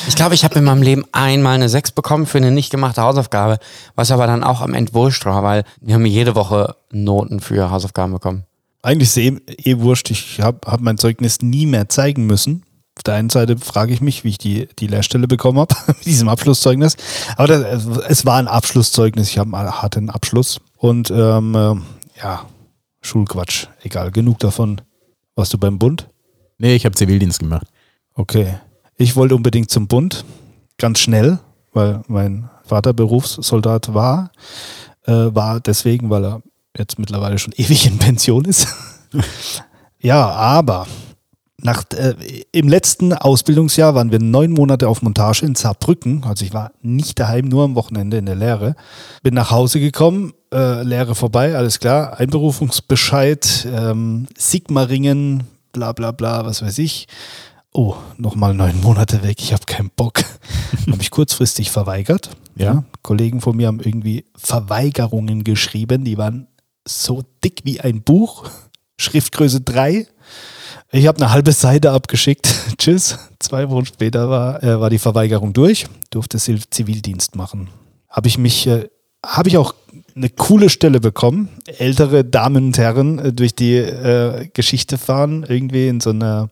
Ich glaube, ich habe in meinem Leben einmal eine Sechs bekommen für eine nicht gemachte Hausaufgabe, was aber dann auch am Ende wurscht war, weil wir haben jede Woche Noten für Hausaufgaben bekommen. Eigentlich ist eh, eh wurscht. Ich habe hab mein Zeugnis nie mehr zeigen müssen. Auf der einen Seite frage ich mich, wie ich die, die Lehrstelle bekommen habe, mit diesem Abschlusszeugnis. Aber das, es war ein Abschlusszeugnis. Ich hab, hatte einen Abschluss. Und ähm, äh, ja, Schulquatsch. Egal, genug davon. Warst du beim Bund? Nee, ich habe Zivildienst gemacht. Okay. Ich wollte unbedingt zum Bund, ganz schnell, weil mein Vater Berufssoldat war. Äh, war deswegen, weil er jetzt mittlerweile schon ewig in Pension ist. ja, aber nach, äh, im letzten Ausbildungsjahr waren wir neun Monate auf Montage in Saarbrücken. Also ich war nicht daheim, nur am Wochenende in der Lehre. Bin nach Hause gekommen, äh, Lehre vorbei, alles klar. Einberufungsbescheid, ähm, Sigmaringen, bla bla bla, was weiß ich. Oh, nochmal neun Monate weg, ich habe keinen Bock. habe ich kurzfristig verweigert. Ja. Kollegen von mir haben irgendwie Verweigerungen geschrieben, die waren so dick wie ein Buch. Schriftgröße 3. Ich habe eine halbe Seite abgeschickt. Tschüss. Zwei Wochen später war, äh, war die Verweigerung durch. Durfte Zivildienst machen. Habe ich mich, äh, habe ich auch eine coole Stelle bekommen. Ältere Damen und Herren äh, durch die äh, Geschichte fahren, irgendwie in so einer,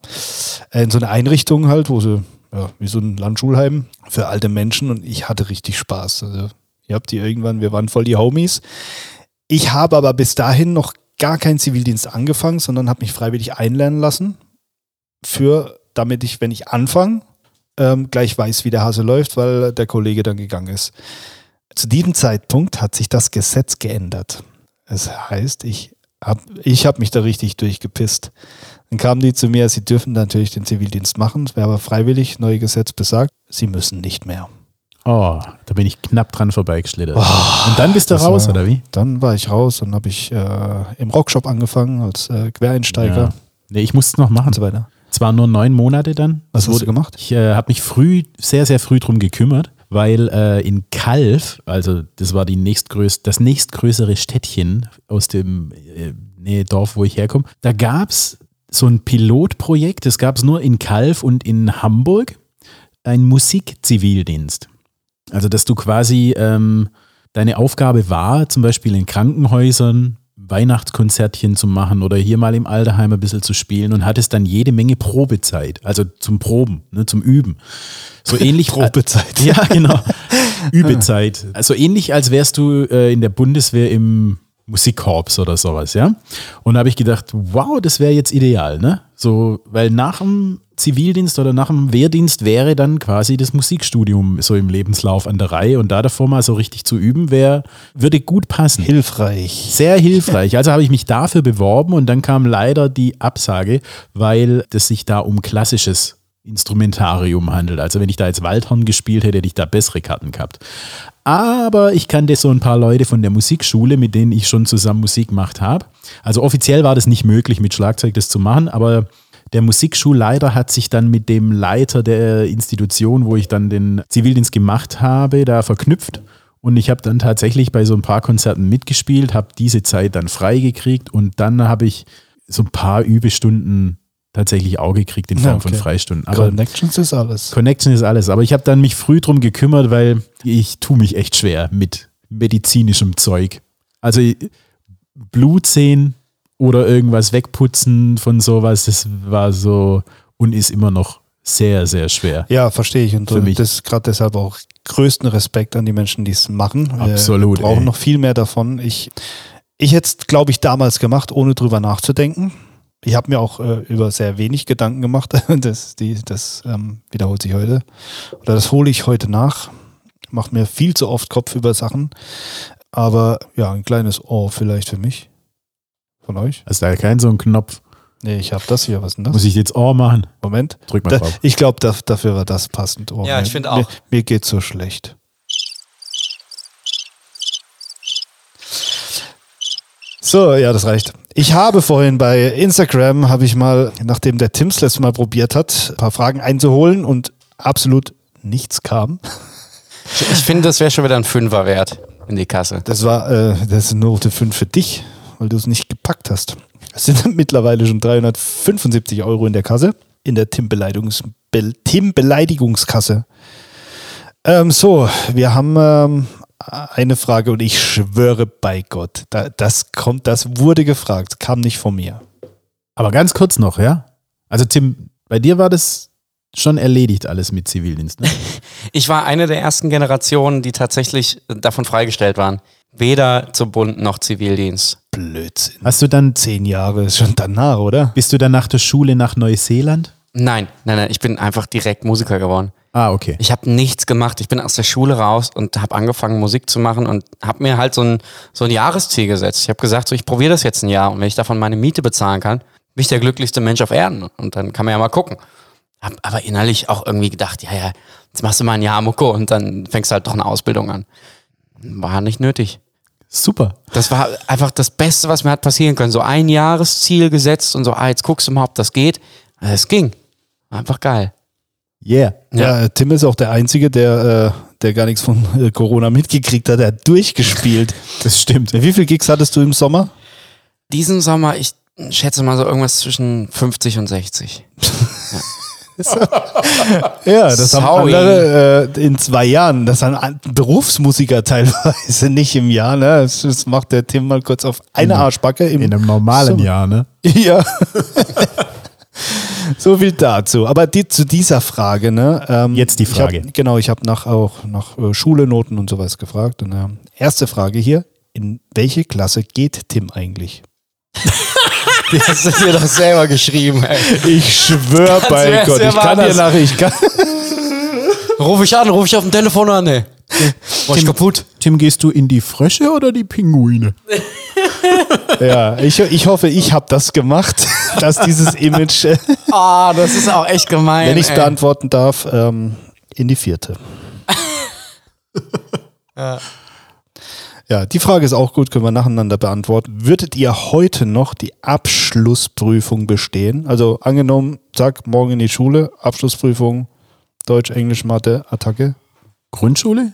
äh, in so einer Einrichtung halt, wo sie, ja, wie so ein Landschulheim für alte Menschen und ich hatte richtig Spaß. Also, ihr habt die irgendwann, wir waren voll die Homies. Ich habe aber bis dahin noch gar keinen Zivildienst angefangen, sondern habe mich freiwillig einlernen lassen, für, damit ich, wenn ich anfange, ähm, gleich weiß, wie der Hase läuft, weil der Kollege dann gegangen ist. Zu diesem Zeitpunkt hat sich das Gesetz geändert. Es heißt, ich habe ich hab mich da richtig durchgepisst. Dann kamen die zu mir, sie dürfen natürlich den Zivildienst machen, es wäre aber freiwillig, neue Gesetz besagt, sie müssen nicht mehr. Oh, da bin ich knapp dran vorbeigeschlittert. und dann bist du Das raus, war- oder wie? Dann war ich raus und habe ich äh, im Rockshop angefangen als äh, Quereinsteiger Ja. Nee, ich musste es noch machen. und so weiter. Es waren nur neun Monate dann. Was hast wurde- du gemacht? Ich äh, habe mich früh, sehr, sehr früh drum gekümmert, weil äh, in Kalf, also das war die nächstgröß das nächstgrößere Städtchen aus dem äh, Dorf, wo ich herkomme, da gab es so ein Pilotprojekt, das gab es nur in Kalf und in Hamburg, ein Musikzivildienst. Also, dass du quasi, ähm, deine Aufgabe war, zum Beispiel in Krankenhäusern Weihnachtskonzertchen zu machen oder hier mal im Alterheim ein bisschen zu spielen und hattest dann jede Menge Probezeit, also zum Proben, ne, zum Üben. So ähnlich. Probezeit. Ja, genau. Übezeit. Also ähnlich, als wärst du äh, in der Bundeswehr im Musikkorps oder sowas, ja. Und da habe ich gedacht, wow, das wäre jetzt ideal, ne? So, weil nach dem Zivildienst oder nach dem Wehrdienst wäre dann quasi das Musikstudium so im Lebenslauf an der Reihe und da davor mal so richtig zu üben wäre, würde gut passen. Hilfreich. Sehr hilfreich. Also habe ich mich dafür beworben und dann kam leider die Absage, weil es sich da um klassisches Instrumentarium handelt. Also wenn ich da jetzt Waldhorn gespielt hätte, hätte ich da bessere Karten gehabt. Aber ich kannte so ein paar Leute von der Musikschule, mit denen ich schon zusammen Musik gemacht habe. Also offiziell war das nicht möglich, mit Schlagzeug das zu machen, aber der Musikschulleiter hat sich dann mit dem Leiter der Institution, wo ich dann den Zivildienst gemacht habe, da verknüpft. Und ich habe dann tatsächlich bei so ein paar Konzerten mitgespielt, habe diese Zeit dann freigekriegt und dann habe ich so ein paar Übestunden tatsächlich auch gekriegt in Form Ja, okay. von Freistunden. Aber Connections ist alles. Connection ist alles. Aber ich habe dann mich früh drum gekümmert, weil ich tue mich echt schwer mit medizinischem Zeug. Also Blut sehen oder irgendwas wegputzen von sowas, das war so und ist immer noch sehr, sehr schwer. Ja, verstehe ich. Und Für mich. das ist gerade deshalb auch größten Respekt an die Menschen, die es machen. Absolut, Wir brauchen ey. noch viel mehr davon. Ich, ich hätte es, glaube ich, damals gemacht, ohne drüber nachzudenken. Ich habe mir auch äh, über sehr wenig Gedanken gemacht. Das, die, das ähm, wiederholt sich heute. Oder das hole ich heute nach. Macht mir viel zu oft Kopf über Sachen. Aber ja, ein kleines Ohr vielleicht für mich. Von euch? Also da kein so ein Knopf. Nee, ich habe das hier. Was ist denn das? Muss ich jetzt Ohr machen? Moment. Drück mal Da, drauf. ich glaube, da, dafür war das passend. Oh, Ja, ich mir- finde Mir, auch. mir geht so schlecht. So, ja, das reicht. Ich habe vorhin bei Instagram, habe ich mal, nachdem der Tims letztes Mal probiert hat, ein paar Fragen einzuholen und absolut nichts kam. Ich finde, das wäre schon wieder ein Fünfer wert in die Kasse. Das war, äh, das ist eine Note 5 für dich, weil du es nicht gepackt hast. Es sind mittlerweile schon 375 Euro in der Kasse, in der Tim-Beleidigungs Be Tim-Beleidigungskasse. Ähm, so, wir haben ähm, eine Frage und ich schwöre bei Gott, da, das kommt, das wurde gefragt, kam nicht von mir. Aber ganz kurz noch, ja? Also Tim, bei dir war das schon erledigt alles mit Zivildienst, ne? Ich war eine der ersten Generationen, die tatsächlich davon freigestellt waren. Weder zum Bund noch Zivildienst. Blödsinn. Hast du dann, Zehn Jahre schon danach, oder? bist du dann nach der Schule nach Neuseeland? Nein, nein, nein, ich bin einfach direkt Musiker geworden. Ah, okay. Ich habe nichts gemacht. Ich bin aus der Schule raus und habe angefangen, Musik zu machen und habe mir halt so ein, so ein Jahresziel gesetzt. Ich habe gesagt, so, ich probiere das jetzt ein Jahr und wenn ich davon meine Miete bezahlen kann, bin ich der glücklichste Mensch auf Erden. Und dann kann man ja mal gucken. Hab aber innerlich auch irgendwie gedacht, ja, ja, jetzt machst du mal ein Jahr Mucke und dann fängst du halt doch eine Ausbildung an. War nicht nötig. Super. Das war einfach das Beste, was mir hat passieren können. So ein Jahresziel gesetzt und so, ah, jetzt guckst du mal, ob das geht. Es ging. Einfach geil. Yeah. Ja, Tim ist auch der Einzige, der, äh, der gar nichts von äh, Corona mitgekriegt hat. Er hat durchgespielt. Das stimmt. Wie viel Gigs hattest du im Sommer? Diesen Sommer, ich schätze mal so irgendwas zwischen 50 und 60. Ja, das haben Sorry. andere äh, in zwei Jahren. Das sind Berufsmusiker teilweise, nicht im Jahr. Ne? Das, das macht der Tim mal kurz auf eine Arschbacke. Im In einem normalen Sommer. Jahr, ne? Ja. So viel dazu. Aber die, zu dieser Frage, ne? ähm, Jetzt die ich Frage. Hab, genau, ich habe nach auch nach äh, Schule, Noten und sowas gefragt. Und, ähm, erste Frage hier: In welche Klasse geht Tim eigentlich? Die hast du dir doch selber geschrieben, ey. Ich schwöre Ganz bei Gott, ich kann dir das? nach, ich kann. Ruf ich an, ruf ich auf dem Telefon an, ey. War ich kaputt? Tim, gehst du in die Frösche oder die Pinguine? Ja, ich, ich hoffe, ich habe das gemacht, dass dieses Image, äh, Ah, das ist auch echt gemein. wenn ich es ey. beantworten darf, ähm, in die vierte. Ja, die Frage ist auch gut, können wir nacheinander beantworten. Würdet ihr heute noch die Abschlussprüfung bestehen? Also angenommen, zack, morgen in die Schule, Abschlussprüfung, Deutsch, Englisch, Mathe, Attacke. Grundschule?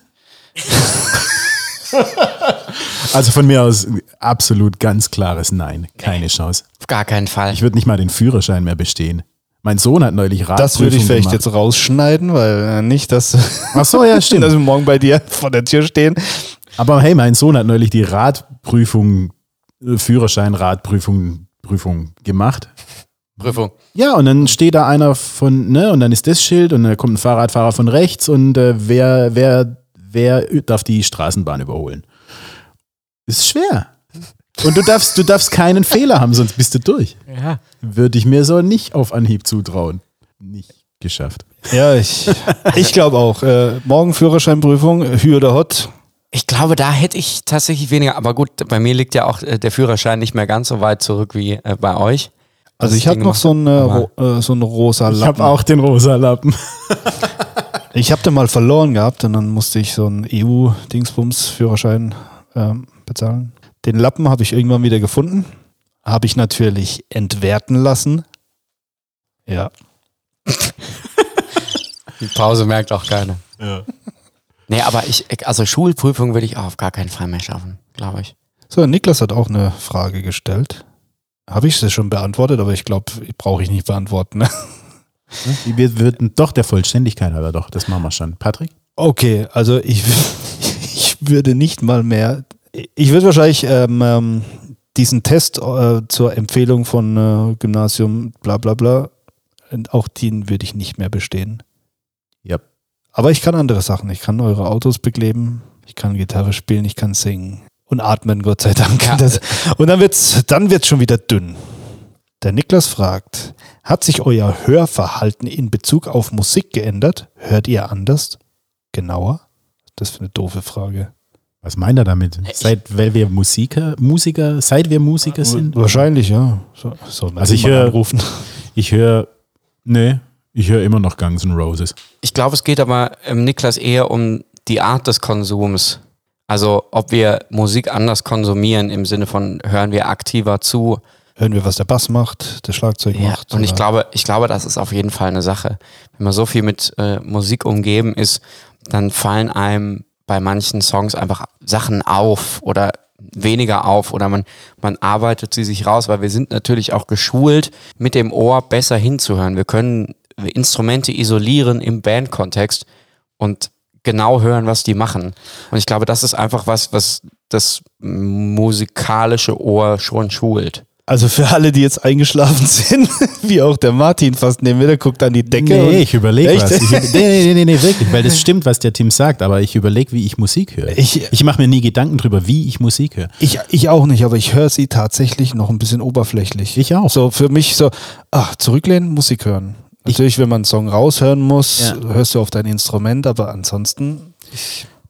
Also von mir aus absolut ganz klares Nein. Keine Chance. Auf gar keinen Fall. Ich würde nicht mal den Führerschein mehr bestehen. Mein Sohn hat neulich Radprüfung Das würde ich vielleicht gemacht. jetzt rausschneiden, weil äh, nicht, dass, Ach so, ja, stimmt. dass wir morgen bei dir vor der Tür stehen. Aber hey, mein Sohn hat neulich die Radprüfung, äh, Führerschein, Radprüfung Prüfung gemacht. Prüfung. Ja, und dann steht da einer von, ne, und dann ist das Schild und dann kommt ein Fahrradfahrer von rechts und äh, wer, wer, wer darf die Straßenbahn überholen? Ist schwer. Und du darfst, du darfst keinen Fehler haben, sonst bist du durch. Ja. Würde ich mir so nicht auf Anhieb zutrauen. Nicht geschafft. Ja, ich, ich glaube auch. Äh, morgen Führerscheinprüfung, Hü oder Hot. Ich glaube, da hätte ich tatsächlich weniger. Aber gut, bei mir liegt ja auch äh, der Führerschein nicht mehr ganz so weit zurück wie äh, bei euch. Also ich habe noch so einen, ro äh, so einen rosa Ich Lappen. habe auch den rosa Lappen. Ich habe den mal verloren gehabt und dann musste ich so einen EU-Dingsbums-Führerschein ähm, bezahlen. Den Lappen habe ich irgendwann wieder gefunden. Habe ich natürlich entwerten lassen. Ja. Die Pause merkt auch keiner. Ja. Nee, aber ich, also Schulprüfung würde ich auch auf gar keinen Fall mehr schaffen, glaube ich. So, Niklas hat auch eine Frage gestellt. Habe ich sie schon beantwortet, aber ich glaube, brauche ich nicht beantworten. ne? Wir würden doch der Vollständigkeit halber doch, das machen wir schon. Patrick? Okay, also ich, ich würde nicht mal mehr. Ich würde wahrscheinlich ähm, ähm, diesen Test äh, zur Empfehlung von äh, Gymnasium bla bla bla, auch den würde ich nicht mehr bestehen. Ja. Aber ich kann andere Sachen. Ich kann eure Autos bekleben, ich kann Gitarre spielen, ich kann singen und atmen, Gott sei Dank. Ja. Das, und dann wird's, dann wird's schon wieder dünn. Der Niklas fragt, hat sich euer Hörverhalten in Bezug auf Musik geändert? Hört ihr anders? Genauer? Das ist eine doofe Frage. Was meint er damit? Seit, weil wir Musiker, Musiker, seit wir Musiker sind? Wahrscheinlich, ja. So, soll man Also ich höre- anrufen. Ich höre, nee, ich höre immer noch Guns N' Roses. Ich glaube, es geht aber ähm, Niklas eher um die Art des Konsums. Also ob wir Musik anders konsumieren im Sinne von hören wir aktiver zu. Hören wir, was der Bass macht, der Schlagzeug Ja, macht. und ich glaube, ich glaube, das ist auf jeden Fall eine Sache. Wenn man so viel mit äh, Musik umgeben ist, dann fallen einem bei manchen Songs einfach Sachen auf oder weniger auf oder man, man arbeitet sie sich raus, weil wir sind natürlich auch geschult, mit dem Ohr besser hinzuhören. Wir können Instrumente isolieren im Bandkontext und genau hören, was die machen. Und ich glaube, das ist einfach was, was das musikalische Ohr schon schult. Also für alle, die jetzt eingeschlafen sind, wie auch der Martin fast neben mir, der guckt an die Decke. Nee, ich überlege was. Ich, nee, nee, nee, nee, nee, wirklich, weil das stimmt, was der Tim sagt, aber ich überlege, wie ich Musik höre. Ich- Ich, mache mir nie Gedanken drüber, wie ich Musik höre. Ich, ich auch nicht, aber ich höre sie tatsächlich noch ein bisschen oberflächlich. Ich auch. So für mich so, ach, zurücklehnen, Musik hören. Natürlich, wenn man einen Song raushören muss, Ja. hörst du auf dein Instrument, aber ansonsten,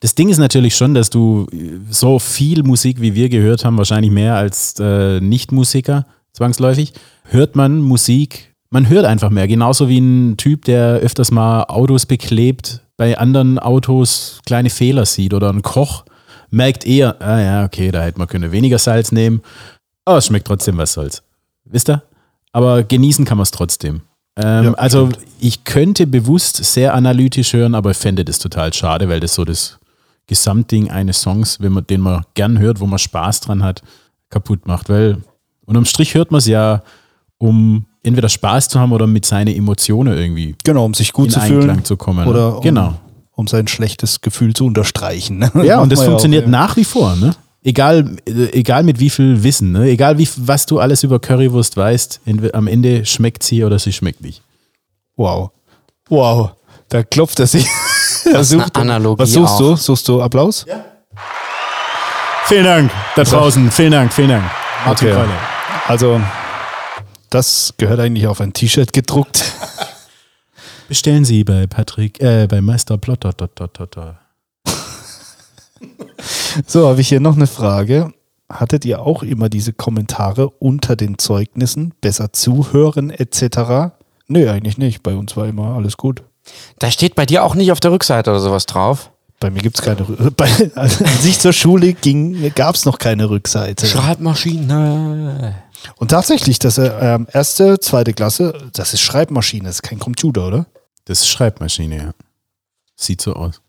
Das Ding ist natürlich schon, dass du äh, so viel Musik, wie wir gehört haben, wahrscheinlich mehr als äh, Nicht-Musiker, zwangsläufig, hört man Musik, man hört einfach mehr. Genauso wie ein Typ, der öfters mal Autos beklebt, bei anderen Autos kleine Fehler sieht oder ein Koch merkt eher, ah ja, okay, da hätte man können weniger Salz nehmen, aber es schmeckt trotzdem, was soll's. Wisst ihr? Aber genießen kann man es trotzdem. Ähm, Ja, also ich könnte bewusst sehr analytisch hören, aber ich fände das total schade, weil das so das Gesamtding eines Songs, wenn man, den man gern hört, wo man Spaß dran hat, kaputt macht. Weil unterm Strich hört man es ja, um entweder Spaß zu haben oder mit seinen Emotionen irgendwie genau, um sich gut in zu Einklang fühlen zu kommen. oder ne? um, genau. um sein schlechtes Gefühl zu unterstreichen. ne? Ja, und das funktioniert auch, ja. nach wie vor, ne? Egal, äh, egal mit wie viel Wissen, ne? Egal wie, was du alles über Currywurst weißt, am Ende schmeckt sie oder sie schmeckt nicht. Wow. Wow. Da klopft er sich. Er ist eine Analogie Was suchst auch. du? Suchst du Applaus? Ja. Vielen Dank da draußen, vielen Dank, vielen Dank. Martin Okay. Krolle. Also, das gehört eigentlich auf ein T-Shirt gedruckt. Bestellen Sie bei Patrick, äh, bei Meister Plotter. Dot, dot, dot, dot. So, habe ich hier noch eine Frage. Hattet ihr auch immer diese Kommentare unter den Zeugnissen? Besser zuhören etc.? Nö, eigentlich nicht. Bei uns war immer alles gut. Da steht bei dir auch nicht auf der Rückseite oder sowas drauf. Bei mir gibt es keine Rückseite. Bei, als ich zur Schule ging, gab es noch keine Rückseite. Schreibmaschine. Und tatsächlich, das äh, ähm, erste, zweite Klasse, das ist Schreibmaschine, das ist kein Computer, oder? Das ist Schreibmaschine, ja. Sieht so aus.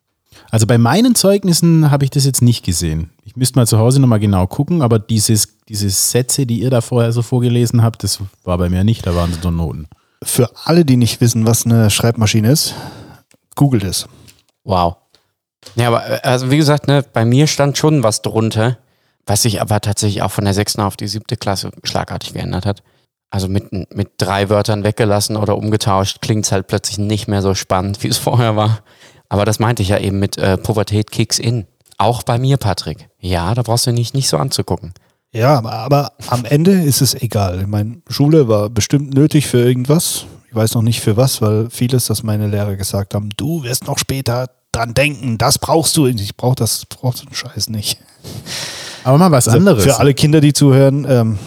Also bei meinen Zeugnissen habe ich das jetzt nicht gesehen. Ich müsste mal zu Hause nochmal genau gucken, aber dieses, diese Sätze, die ihr da vorher so vorgelesen habt, das war bei mir nicht, da waren so Noten. Für alle, die nicht wissen, was eine Schreibmaschine ist, googelt es. Wow. Ja, aber äh, also wie gesagt, ne, bei mir stand schon was drunter, was sich aber tatsächlich auch von der sechsten auf die siebte Klasse schlagartig geändert hat. Also mit, mit drei Wörtern weggelassen oder umgetauscht klingt es halt plötzlich nicht mehr so spannend, wie es vorher war. Aber das meinte ich ja eben mit äh, Pubertät kicks in. Auch bei mir, Patrick. Ja, da brauchst du nicht, nicht so anzugucken. Ja, aber, am Ende ist es egal. Ich meine, Schule war bestimmt nötig für irgendwas. Ich weiß noch nicht für was, weil vieles, das meine Lehrer gesagt haben, du wirst noch später dran denken, das brauchst du. Ich brauche das, brauch den Scheiß nicht. Aber mal was Also anderes. Für alle Kinder, die zuhören, ähm,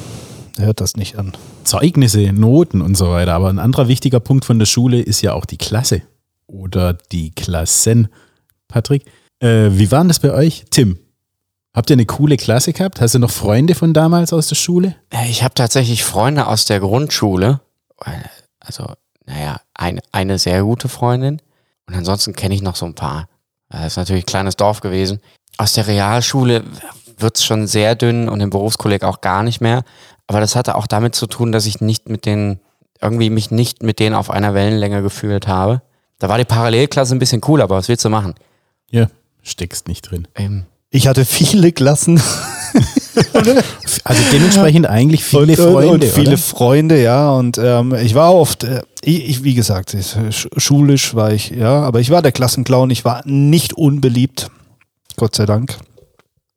hört das nicht an. Zeugnisse, Noten und so weiter. Aber ein anderer wichtiger Punkt von der Schule ist ja auch die Klasse oder die Klassen. Patrick, äh, wie waren das bei euch? Tim, habt ihr eine coole Klasse gehabt? Hast du noch Freunde von damals aus der Schule? Äh, Ich habe tatsächlich Freunde aus der Grundschule. Also, naja, eine, eine sehr gute Freundin. Und ansonsten kenne ich noch so ein paar. Das ist natürlich ein kleines Dorf gewesen. Aus der Realschule wird es schon sehr dünn und im Berufskolleg auch gar nicht mehr. Aber das hatte auch damit zu tun, dass ich nicht mit den, irgendwie mich nicht mit denen auf einer Wellenlänge gefühlt habe. Da war die Parallelklasse ein bisschen cool, aber was willst du machen? Ja, steckst nicht drin. Ähm, Ich hatte viele Klassen Also dementsprechend eigentlich viele und, Freunde, und viele oder? Freunde, ja. Und ähm, ich war oft, äh, ich, wie gesagt, ich, sch- schulisch war ich, ja, aber ich war der Klassenclown. Ich war nicht unbeliebt, Gott sei Dank.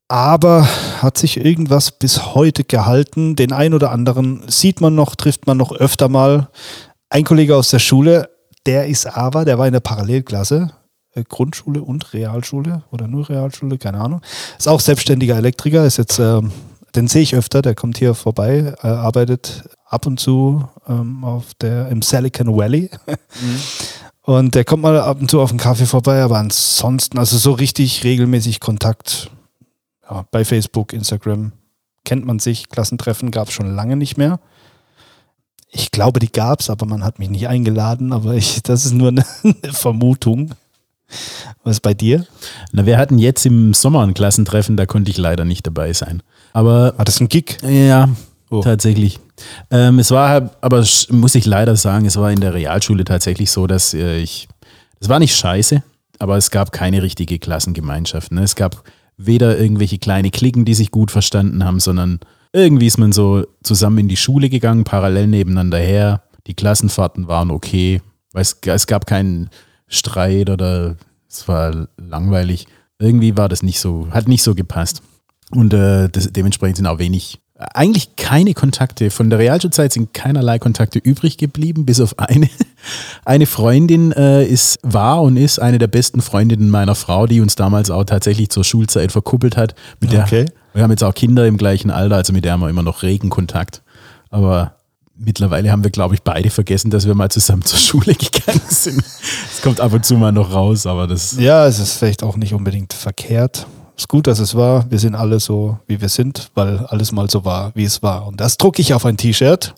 Aber hat sich irgendwas bis heute gehalten? Den einen oder anderen sieht man noch, trifft man noch öfter mal. Ein Kollege aus der Schule, der ist aber, der war in der Parallelklasse, Grundschule und Realschule oder nur Realschule, keine Ahnung. Ist auch selbstständiger Elektriker, ist jetzt, ähm, den sehe ich öfter, der kommt hier vorbei, äh, arbeitet ab und zu ähm, auf der, im Silicon Valley. Und der kommt mal ab und zu auf den Kaffee vorbei, aber ansonsten, also so richtig regelmäßig Kontakt ja, bei Facebook, Instagram kennt man sich. Klassentreffen gab es schon lange nicht mehr. Ich glaube, die gab es, aber man hat mich nicht eingeladen. Aber ich, das ist nur eine, eine Vermutung. Was bei dir? Na, wir hatten jetzt im Sommer ein Klassentreffen, da konnte ich leider nicht dabei sein. Aber War das ein Gig? Ja, Oh. tatsächlich. Ähm, es war halt, aber muss ich leider sagen, es war in der Realschule tatsächlich so, dass äh, ich, es war nicht scheiße, aber es gab keine richtige Klassengemeinschaft. Ne? Es gab weder irgendwelche kleine Klicken, die sich gut verstanden haben, sondern irgendwie ist man so zusammen in die Schule gegangen, parallel nebeneinander her. Die Klassenfahrten waren okay, weil es, es gab keinen Streit oder es war langweilig. Irgendwie war das nicht so, hat nicht so gepasst. Und äh, das, dementsprechend sind auch wenig, eigentlich keine Kontakte. Von der Realschulzeit sind keinerlei Kontakte übrig geblieben, bis auf eine. Eine Freundin äh, ist, war und ist eine der besten Freundinnen meiner Frau, die uns damals auch tatsächlich zur Schulzeit verkuppelt hat. Mit der, Okay. Wir haben jetzt auch Kinder im gleichen Alter, also mit der haben wir immer noch regen Kontakt. Aber mittlerweile haben wir, glaube ich, beide vergessen, dass wir mal zusammen zur Schule gegangen sind. Es kommt ab und zu mal noch raus, aber das Ja, es ist vielleicht auch nicht unbedingt verkehrt. Ist gut, dass es war. Wir sind alle so, wie wir sind, weil alles mal so war, wie es war. Und das drucke ich auf ein T-Shirt.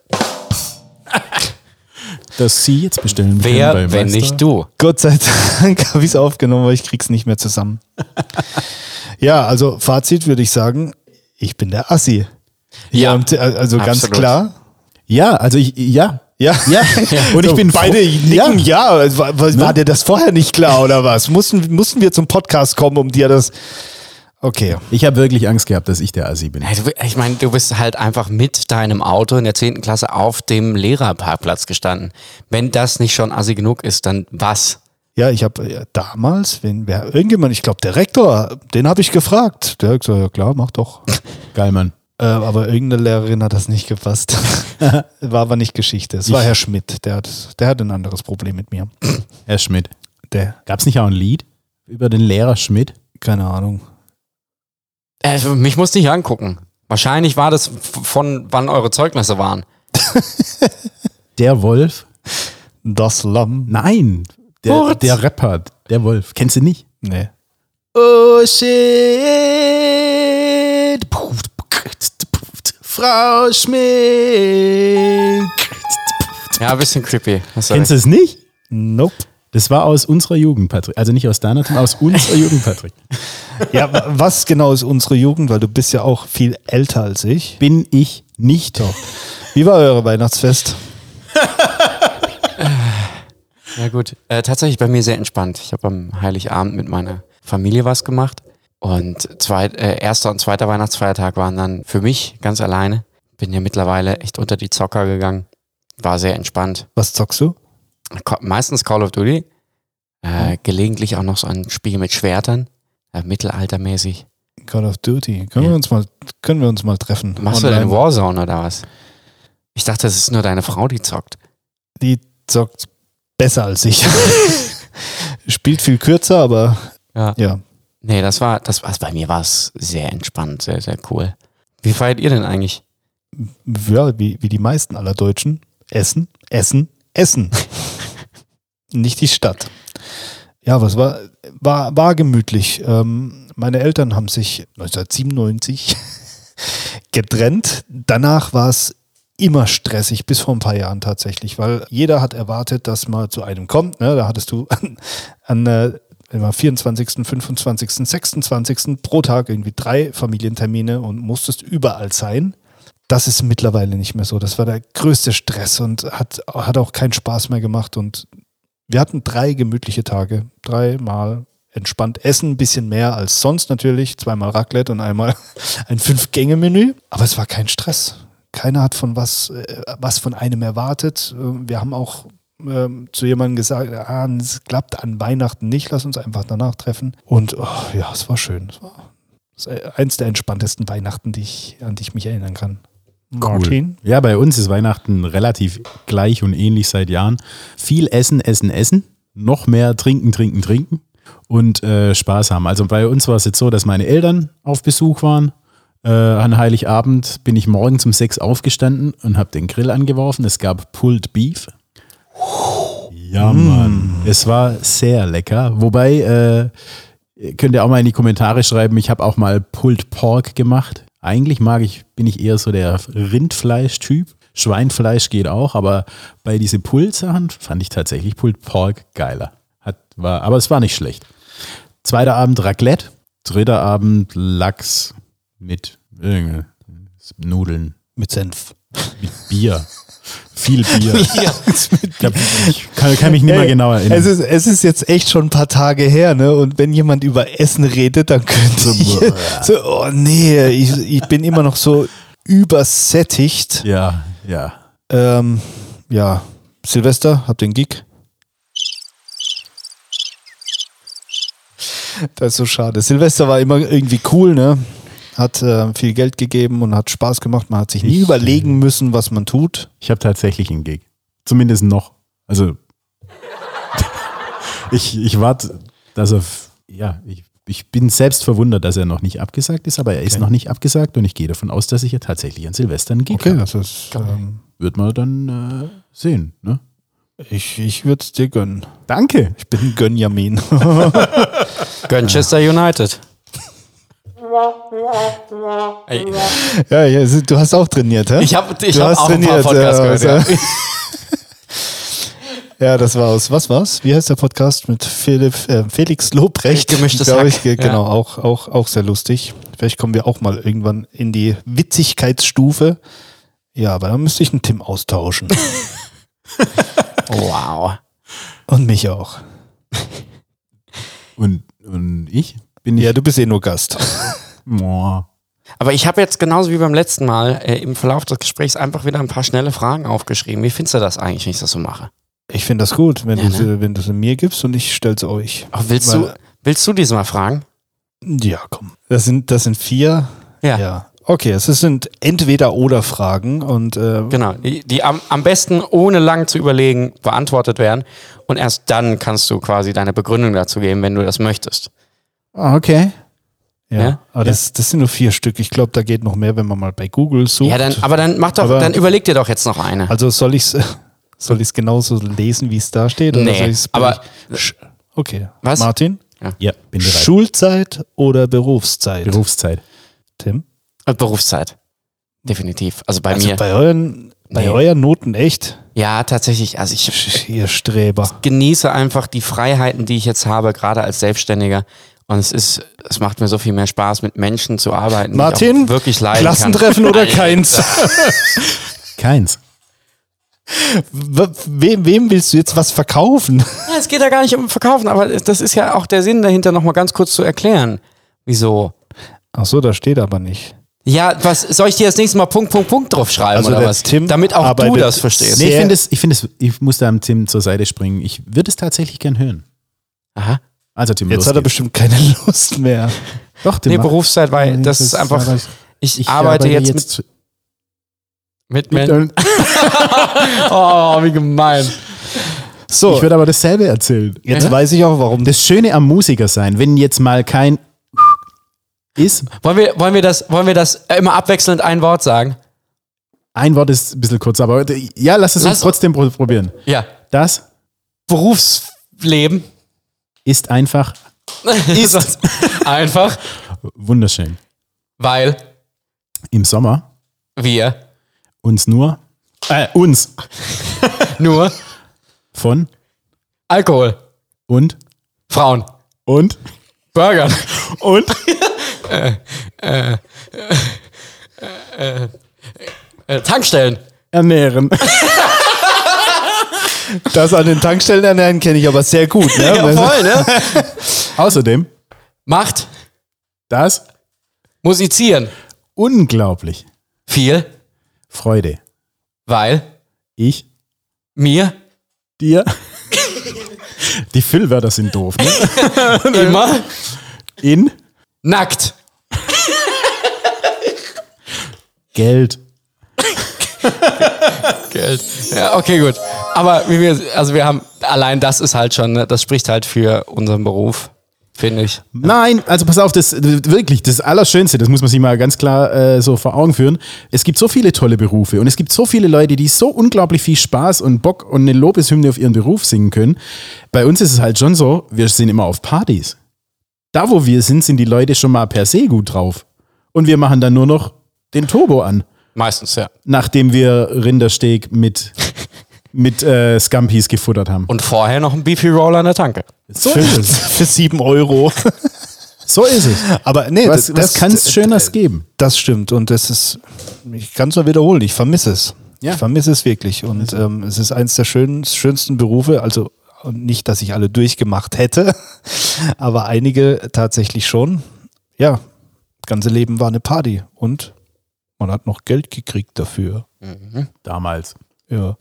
dass Sie jetzt bestellen können wer, bei wenn Meister. nicht du? Gott sei Dank habe ich es aufgenommen, weil ich krieg's nicht mehr zusammen. ja, also Fazit würde ich sagen, ich bin der Assi. Ja, äh, also ganz absolut. klar. Ja, also ich, ja. Ja. Ja, und ich So, bin beide nicken, ja. War, war, Ne? dir das vorher nicht klar oder was? Mussten, mussten wir zum Podcast kommen, um dir das. Okay. Ich habe wirklich Angst gehabt, dass ich der Assi bin. Du, ich meine, du bist halt einfach mit deinem Auto in der 10. Klasse auf dem Lehrerparkplatz gestanden. Wenn das nicht schon assi genug ist, dann was? Ja, ich habe äh, damals, wenn wer irgendjemand, ich glaube der Rektor, den habe ich gefragt. Der hat gesagt, ja klar, mach doch. Geil, Mann. Äh, aber irgendeine Lehrerin hat das nicht gepasst. war aber nicht Geschichte. Es war Herr Schmidt, der hat, der hat ein anderes Problem mit mir. Herr Schmidt. Der, Gab es nicht auch ein Lied über den Lehrer Schmidt? keine Ahnung. Äh, mich musst du nicht angucken. Wahrscheinlich war das von wann eure Zeugnisse waren. Der Wolf? Das Lamm. Nein, der, der Rapper, der Wolf. Kennst du nicht? Nee. Oh shit. Frau Schmidt. Ja, ein bisschen creepy. Du Kennst du es nicht? Nope. Das war aus unserer Jugend, Patrick. Also nicht aus deiner, sondern aus unserer Jugend, Patrick. Ja, wa- was genau ist unsere Jugend? Weil du bist ja auch viel älter als ich. Bin ich nicht. Doch. Wie war euer Weihnachtsfest? Ja gut. Äh, tatsächlich bei mir sehr entspannt. Ich habe am Heiligabend mit meiner Familie was gemacht. Und zweit, äh, erster und zweiter Weihnachtsfeiertag waren dann für mich ganz alleine. Bin ja mittlerweile echt unter die Zocker gegangen. War sehr entspannt. Was zockst du? Meistens Call of Duty. Äh, gelegentlich auch noch so ein Spiel mit Schwertern. Äh, mittelaltermäßig. Call of Duty. Können, Ja. wir, uns mal, können wir uns mal treffen? Machst du Online. denn Warzone oder was? Ich dachte, das ist nur deine Frau, die zockt. Die zockt besser als ich. Spielt viel kürzer, aber Ja. ja. Nee, das war, das war, bei mir war es sehr entspannt, sehr, sehr cool. Wie feiert ihr denn eigentlich? ja wie, wie die meisten aller Deutschen. Essen, Essen, Essen. Nicht die Stadt. Ja, was war, war, war gemütlich. Ähm, meine Eltern haben sich 1997 getrennt. Danach war es immer stressig, bis vor ein paar Jahren tatsächlich, weil jeder hat erwartet, dass man zu einem kommt. Ne? Da hattest du an, an immer 24., 25., 26. pro Tag irgendwie drei Familientermine und musstest überall sein. Das ist mittlerweile nicht mehr so. Das war der größte Stress und hat, hat auch keinen Spaß mehr gemacht. Und wir hatten drei gemütliche Tage. Dreimal entspannt essen, ein bisschen mehr als sonst natürlich. Zweimal Raclette und einmal ein Fünf-Gänge-Menü. Aber es war kein Stress. Keiner hat von was, äh, was von einem erwartet. Äh, Wir haben auch ähm, zu jemandem gesagt, ah, es klappt an Weihnachten nicht, lass uns einfach danach treffen. Und oh, ja, es war schön. Es war eins der entspanntesten Weihnachten, die ich, an die ich mich erinnern kann. Martin? Ja, bei uns ist Weihnachten relativ gleich und ähnlich seit Jahren. Viel Essen, Essen, Essen. Noch mehr trinken, trinken, trinken und äh, Spaß haben. Also bei uns war es jetzt so, dass meine Eltern auf Besuch waren. Äh, an Heiligabend bin ich morgens um sechs aufgestanden und habe den Grill angeworfen. Es gab Pulled Beef. Ja, Mann. Es war sehr lecker. Wobei, äh, könnt ihr auch mal in die Kommentare schreiben, ich habe auch mal Pulled Pork gemacht. Eigentlich mag ich, bin ich eher so der Rindfleisch-Typ. Schweinfleisch geht auch, aber bei diese Pullsachen fand ich tatsächlich Pulled Pork geiler. Hat, war, aber es war nicht schlecht. Zweiter Abend Raclette, dritter Abend Lachs mit äh, Nudeln, Mit Senf. mit Bier. Viel Bier. Ich, hab, ich kann, kann mich nicht mehr genau erinnern. Es ist, es ist jetzt echt schon ein paar Tage her, ne? Und wenn jemand über Essen redet, dann könnte ich so, oh nee, ich, ich bin immer noch so übersättigt. ja, ja. Ähm, ja, Silvester, habt ihr einen Gig? Das ist so schade. Silvester war immer irgendwie cool, ne? Hat äh, viel Geld gegeben und hat Spaß gemacht. Man hat sich nie Ich- überlegen müssen, was man tut. Ich habe tatsächlich einen Gig. Zumindest noch. Also ich, ich warte, dass er, ja, ich, ich bin selbst verwundert, dass er noch nicht abgesagt ist, aber er ist Okay. noch nicht abgesagt und ich gehe davon aus, dass ich ja tatsächlich an Silvester einen Gig Okay, habe. das ist, ähm, Wird man dann äh, sehen. Ne? ich, ich würde es dir gönnen. Danke. Ich bin ein Gönjamin. Manchester United. Ey, ja, ja, du hast auch trainiert, hä? ich habe ich Du hab auch ein paar trainiert, Podcasts ja, gehört. Ja. Ja, das war aus, was war's? Wie heißt der Podcast mit Philipp, äh, Felix Lobrecht? Gemischtes Hack, ich, ge- ja. Genau, auch, auch, auch sehr lustig. Vielleicht kommen wir auch mal irgendwann in die Witzigkeitsstufe. Ja, aber dann müsste ich einen Tim austauschen. Wow. Und mich auch. Und, und ich bin ich. Ja, du bist eh nur Gast. Aber ich habe jetzt genauso wie beim letzten Mal äh, im Verlauf des Gesprächs einfach wieder ein paar schnelle Fragen aufgeschrieben. Wie findest du das eigentlich, wenn ich das so mache? Ich finde das gut, wenn, Ja, du ne? wenn du sie mir gibst und ich stell's euch. Ach, willst, Weil- du, willst du diesmal fragen? Ja, komm. Das sind, das sind vier. Ja. Ja. Okay, es sind Entweder-Oder-Fragen und äh, Genau. Die, die am, am besten ohne lang zu überlegen beantwortet werden. Und erst dann kannst du quasi deine Begründung dazu geben, wenn du das möchtest. Ah, Okay. Ja, Ja? aber das, das sind nur vier Stück. Ich glaube, da geht noch mehr, wenn man mal bei Google sucht. Ja, dann, aber dann mach doch, Aber- dann überleg dir doch jetzt noch eine. also soll ich es soll ich's genauso lesen, wie es da steht? Oder Nee, soll ich's aber- Sch- okay. Was? Martin? Ja, bin bereit. Schulzeit oder Berufszeit? Berufszeit. Tim? Äh, Berufszeit. Definitiv. Also bei Also mir. bei euren, bei Nee. euren Noten echt? ja, tatsächlich. Also ich Ihr Streber. genieße einfach die Freiheiten, die ich jetzt habe, gerade als Selbstständiger. Und es ist, es macht mir so viel mehr Spaß, mit Menschen zu arbeiten. Martin? wirklich leiden Klassentreffen kann. oder keins? Keins. Wem, wem willst du jetzt was verkaufen? Ja, es geht ja gar nicht um Verkaufen, aber das ist ja auch der Sinn dahinter, nochmal ganz kurz zu erklären. Wieso? Ach so, da steht aber nicht. Ja, was soll ich dir das nächste Mal Punkt, Punkt, Punkt drauf schreiben Also oder der was? Tim Damit auch du das verstehst. Nee, ich finde es, ich finde es, ich muss da am Tim zur Seite springen. Ich würde es tatsächlich gern hören. Aha. Also Tim, Jetzt los hat er bestimmt keine Lust mehr. Doch, den Nee, Berufszeit, weil Nee, das, ist einfach. Ich, ich arbeite jetzt, mit, mit, mit, Menschen. Oh, wie gemein. So, Ich würde aber dasselbe erzählen. jetzt weiß ich auch, warum Das Schöne am Musiker sein, wenn jetzt mal kein ist, Wollen wir, wollen wir das, wollen wir das immer abwechselnd ein Wort sagen? ein Wort ist ein bisschen kurz, aber ja, lass es uns Lass- trotzdem pro- probieren. Ja. Das Berufsleben ist einfach ist einfach, wunderschön. weil Im Sommer wir uns nur, äh, uns nur von Alkohol, und Frauen, und Burgern und äh, Tankstellen, ernähren. Das an den Tankstellen ernähren kenne ich aber sehr gut. Ne? Ja, voll, ne? Außerdem Macht das musizieren unglaublich viel, Freude. weil Ich mir dir die Füllwörter sind doof. Ne? immer In nackt Geld. Geld. Ja, okay, gut. Aber wie wir, also wir haben, allein das ist halt schon, ne, das spricht halt für unseren Beruf, finde ich. Nein, also pass auf, das wirklich, das Allerschönste, das muss man sich mal ganz klar äh, so vor Augen führen. Es gibt so viele tolle Berufe und es gibt so viele Leute, die so unglaublich viel Spaß und Bock und eine Lobeshymne auf ihren Beruf singen können. Bei uns ist es halt schon so, wir sind immer auf Partys. Da, wo wir sind, sind die Leute schon mal per se gut drauf. Und wir machen dann nur noch den Turbo an, Meistens, ja. nachdem wir Rindersteak mit, mit äh, Scampis gefuttert haben. Und vorher noch ein Beefy Roller an der Tanke. So Für, ist es. für sieben Euro. So ist es. Aber nee, Was, was kann es Schöneres geben? Das stimmt und das ist, ich kann es nur wiederholen, ich vermisse es. Ja. Ich vermisse es wirklich und ähm, es ist eins der schön, schönsten Berufe, also und nicht, dass ich alle durchgemacht hätte, aber einige tatsächlich schon. Ja, ganze Leben war eine Party und man hat noch Geld gekriegt dafür. Damals. Ja.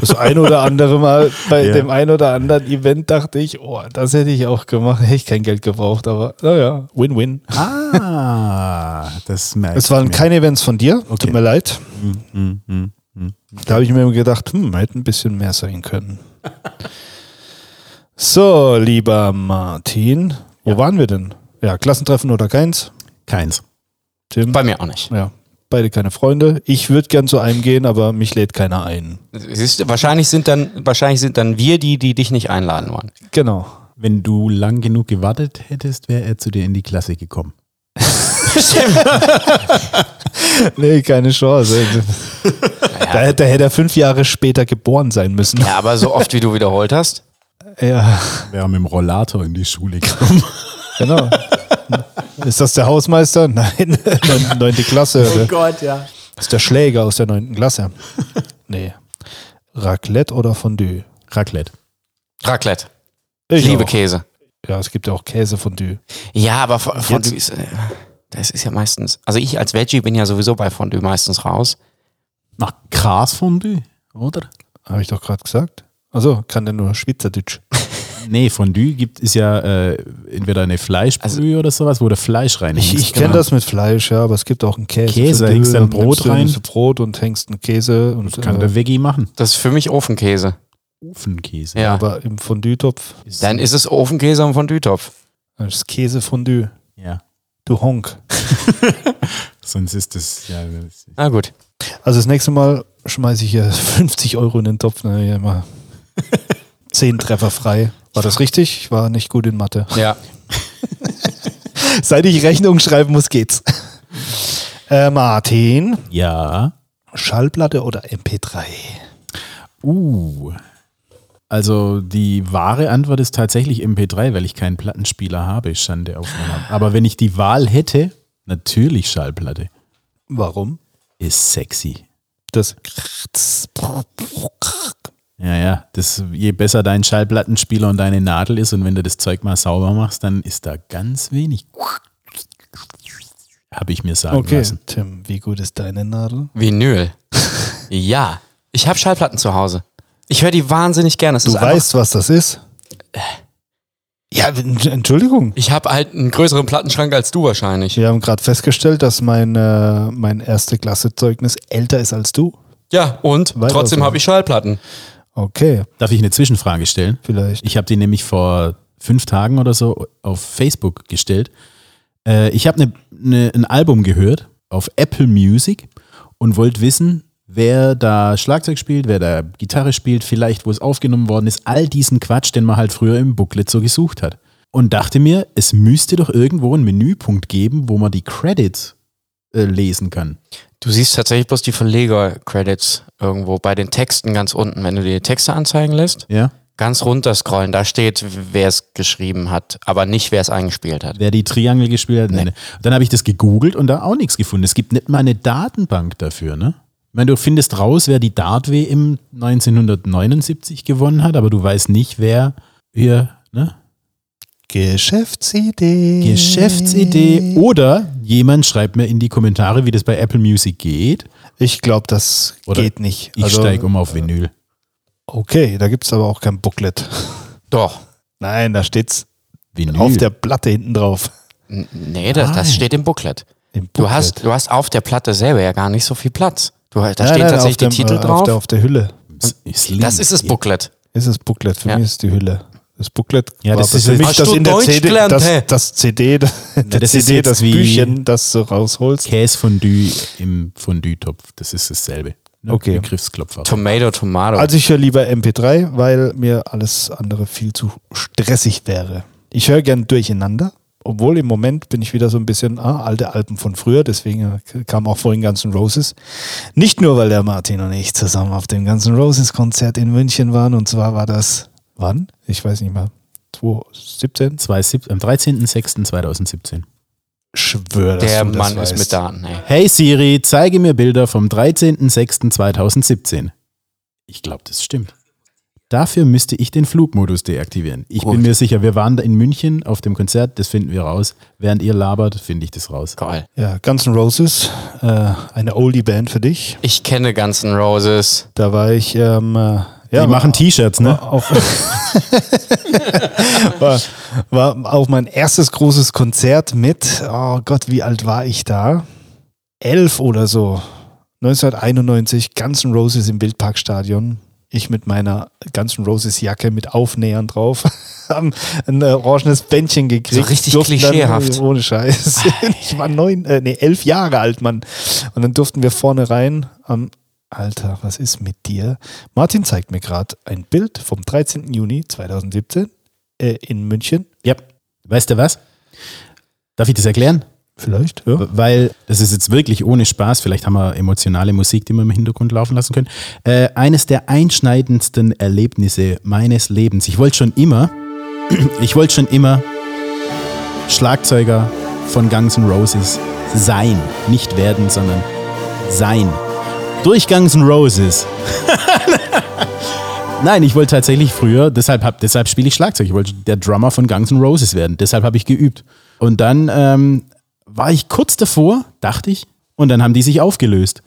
Das ein oder andere Mal bei Ja. dem ein oder anderen Event dachte ich, oh, das hätte ich auch gemacht, hätte ich kein Geld gebraucht, aber naja, Win-Win. Ah, das merkt Es waren mir. keine Events von dir, Okay. tut mir leid. Hm, hm, hm. Da habe ich mir gedacht, hm, hätte ein bisschen mehr sein können. so, lieber Martin, wo waren wir denn? Ja, Klassentreffen oder keins? Keins. Tim? Bei mir auch nicht. ja, beide keine Freunde. Ich würde gern zu einem gehen, aber mich lädt keiner ein. Siehst du, wahrscheinlich sind dann, wahrscheinlich sind dann wir die, die dich nicht einladen wollen. Genau. Wenn du lang genug gewartet hättest, wäre er zu dir in die Klasse gekommen. Nee, keine Chance. da, hätte- da hätte er fünf Jahre später geboren sein müssen. Ja, aber so oft wie du wiederholt hast. Ja, Wäre mit dem Rollator in die Schule gekommen. genau. Ist das der Hausmeister? Nein, Neun- neunte Klasse. oder? Gott, ja. Das ist der Schläger aus der neunten Klasse. Nee. Raclette oder Fondue? Raclette. Raclette. Ich Liebe auch. Käse. Ja, es gibt ja auch Käsefondue. Ja, aber Fo- Fondue ist, äh, das ist ja meistens, also ich als Veggie bin ja sowieso bei Fondue meistens raus. Nach Grasfondue, oder? Habe ich doch gerade gesagt. Also kann der nur Schweizerdeutsch. Nee, Fondue gibt ist ja äh, entweder eine Fleischbrühe oder sowas, wo der Fleisch rein Ich, ich kenne das mit Fleisch, ja, aber es gibt auch einen Käse. Käse, hängst du ein Brot rein? Nimmst du Brot und hängst einen Käse. Und, Kann äh, der Veggie machen. Das ist für mich Ofenkäse. Ofenkäse. Ja. Aber im Fondue-Topf Dann ist es Ofenkäse und Fondue-Topf. das ist Käsefondue. Ja. Du Honk. Sonst ist das, ja, das Na gut. Also das nächste Mal schmeiße ich hier 50 Euro in den Topf. Na, ja, mal. Zehn Treffer frei. War das richtig? Ich war nicht gut in Mathe. Ja. Seit ich Rechnungen schreiben muss, geht's. Äh, Martin, ja. Schallplatte oder MP3? Uh. Also die wahre Antwort ist tatsächlich MP3, weil ich keinen Plattenspieler habe. Schande auf meiner. Aber wenn ich die Wahl hätte, natürlich Schallplatte. Warum? Ist sexy. Das. Ja, ja. Das, je besser dein Schallplattenspieler und deine Nadel ist und wenn du das Zeug mal sauber machst, dann ist da ganz wenig. Habe ich mir sagen Okay, lassen. Tim, wie gut ist deine Nadel? Vinyl. ja. Ich habe Schallplatten zu Hause. Ich höre die wahnsinnig gerne. Es Du weißt, was das ist? Ja, Entschuldigung. Ich habe halt einen größeren Plattenschrank als du wahrscheinlich. Wir haben gerade festgestellt, dass mein, äh, mein erste Klasse-Zeugnis älter ist als du. Ja, und Weiter trotzdem habe ich Schallplatten. Okay, Darf ich eine Zwischenfrage stellen? vielleicht. Ich habe die nämlich vor fünf Tagen oder so auf Facebook gestellt. Äh, ich habe ne, ne, ein Album gehört auf Apple Music und wollte wissen, wer da Schlagzeug spielt, wer da Gitarre spielt, vielleicht wo es aufgenommen worden ist. All diesen Quatsch, den man halt früher im Booklet so gesucht hat. Und dachte mir, es müsste doch irgendwo einen Menüpunkt geben, wo man die Credits äh, lesen kann. Du siehst tatsächlich bloß die Verleger-Credits irgendwo bei den Texten ganz unten. Wenn du dir die Texte anzeigen lässt, Ja? ganz runter scrollen, da steht, wer es geschrieben hat, aber nicht, wer es eingespielt hat. Wer die Triangel gespielt hat. Nee. nee. Dann habe ich das gegoogelt und da auch nichts gefunden. Es gibt nicht mal eine Datenbank dafür, ne? Ich meine, du findest raus, wer die Dart-WM 1979 gewonnen hat, aber du weißt nicht, wer hier, ne? Geschäftsidee. Geschäftsidee. Oder jemand schreibt mir in die Kommentare, wie das bei Apple Music geht. Ich glaube, das Oder geht nicht. Ich Also, steige um auf Vinyl. Okay, da gibt es aber auch kein Booklet. Doch. Nein, da steht's Vinyl. auf der Platte hinten drauf. N- Nee, das, das steht im Booklet. Im Du Booklet. hast, du hast auf der Platte selber ja gar nicht so viel Platz. Du, da Nein, stehen nein, tatsächlich dem, die Titel äh, Auf drauf. der, auf der Hülle Ich das ist das Booklet. ist das Booklet. Für Ja. mich ist die Hülle. Das Booklet Ja, war das ist für mich Hast das du in der Deutsch CD, gelernt, das, das CD, das ist CD, das Büchchen, das du rausholst. Käsefondue im Fondue-Topf. Das ist dasselbe. Ne? Okay. Begriffsklopfer. Tomato, Tomato. Also ich höre lieber MP3, weil mir alles andere viel zu stressig wäre. Ich höre gern durcheinander, obwohl im Moment bin ich wieder so ein bisschen ah, alte Alben von früher, deswegen kam auch vorhin Guns N' Roses. Nicht nur, weil der Martin und ich zusammen auf dem Guns N' Roses Konzert in München waren und zwar war das, wann? Ich weiß nicht mehr, 2017? 2017 Am 13.06.2017. Schwör, dass der du das Mann weißt. ist mit Daten, ey. Hey Siri, zeige mir Bilder vom 13.06.2017. Ich glaube, das stimmt. Dafür müsste ich den Flugmodus deaktivieren. Ich Gut. bin mir sicher, wir waren da in München auf dem Konzert, das finden wir raus. Während ihr labert, finde ich das raus. Geil. Ja, Guns N' Roses, äh, eine Oldie-Band für dich. Ich kenne Guns N' Roses. Da war ich, ähm, äh, ja, Die machen T-Shirts, ne? War auf, war, war auf mein erstes großes Konzert mit, oh Gott, wie alt war ich da? Elf oder so. 1991, Guns N' Roses im Wildparkstadion. Ich mit meiner Guns N' Roses Jacke mit Aufnähern drauf. Haben ein äh, orangenes Bändchen gekriegt. So richtig Durften klischeehaft. Dann, ohne Scheiß. ich war neun, äh, nee, elf Jahre alt, Mann. Und dann durften wir vorne rein am Alter, was ist mit dir? Martin zeigt mir gerade ein Bild vom 13. Juni 2017 äh, in München. Ja. Weißt du was? Darf ich das erklären? Vielleicht, ja. Weil das ist jetzt wirklich ohne Spaß, vielleicht haben wir emotionale Musik, die wir im Hintergrund laufen lassen können. Äh, eines der einschneidendsten Erlebnisse meines Lebens. Ich wollte schon immer, ich wollte schon immer Schlagzeuger von Guns N' Roses sein. Nicht werden, sondern sein. Durch Guns N' Roses. Nein, ich wollte tatsächlich früher, deshalb, deshalb spiele ich Schlagzeug. Ich wollte der Drummer von Guns N' Roses werden. Deshalb habe ich geübt. Und dann ähm, war ich kurz davor, dachte ich, und dann haben die sich aufgelöst.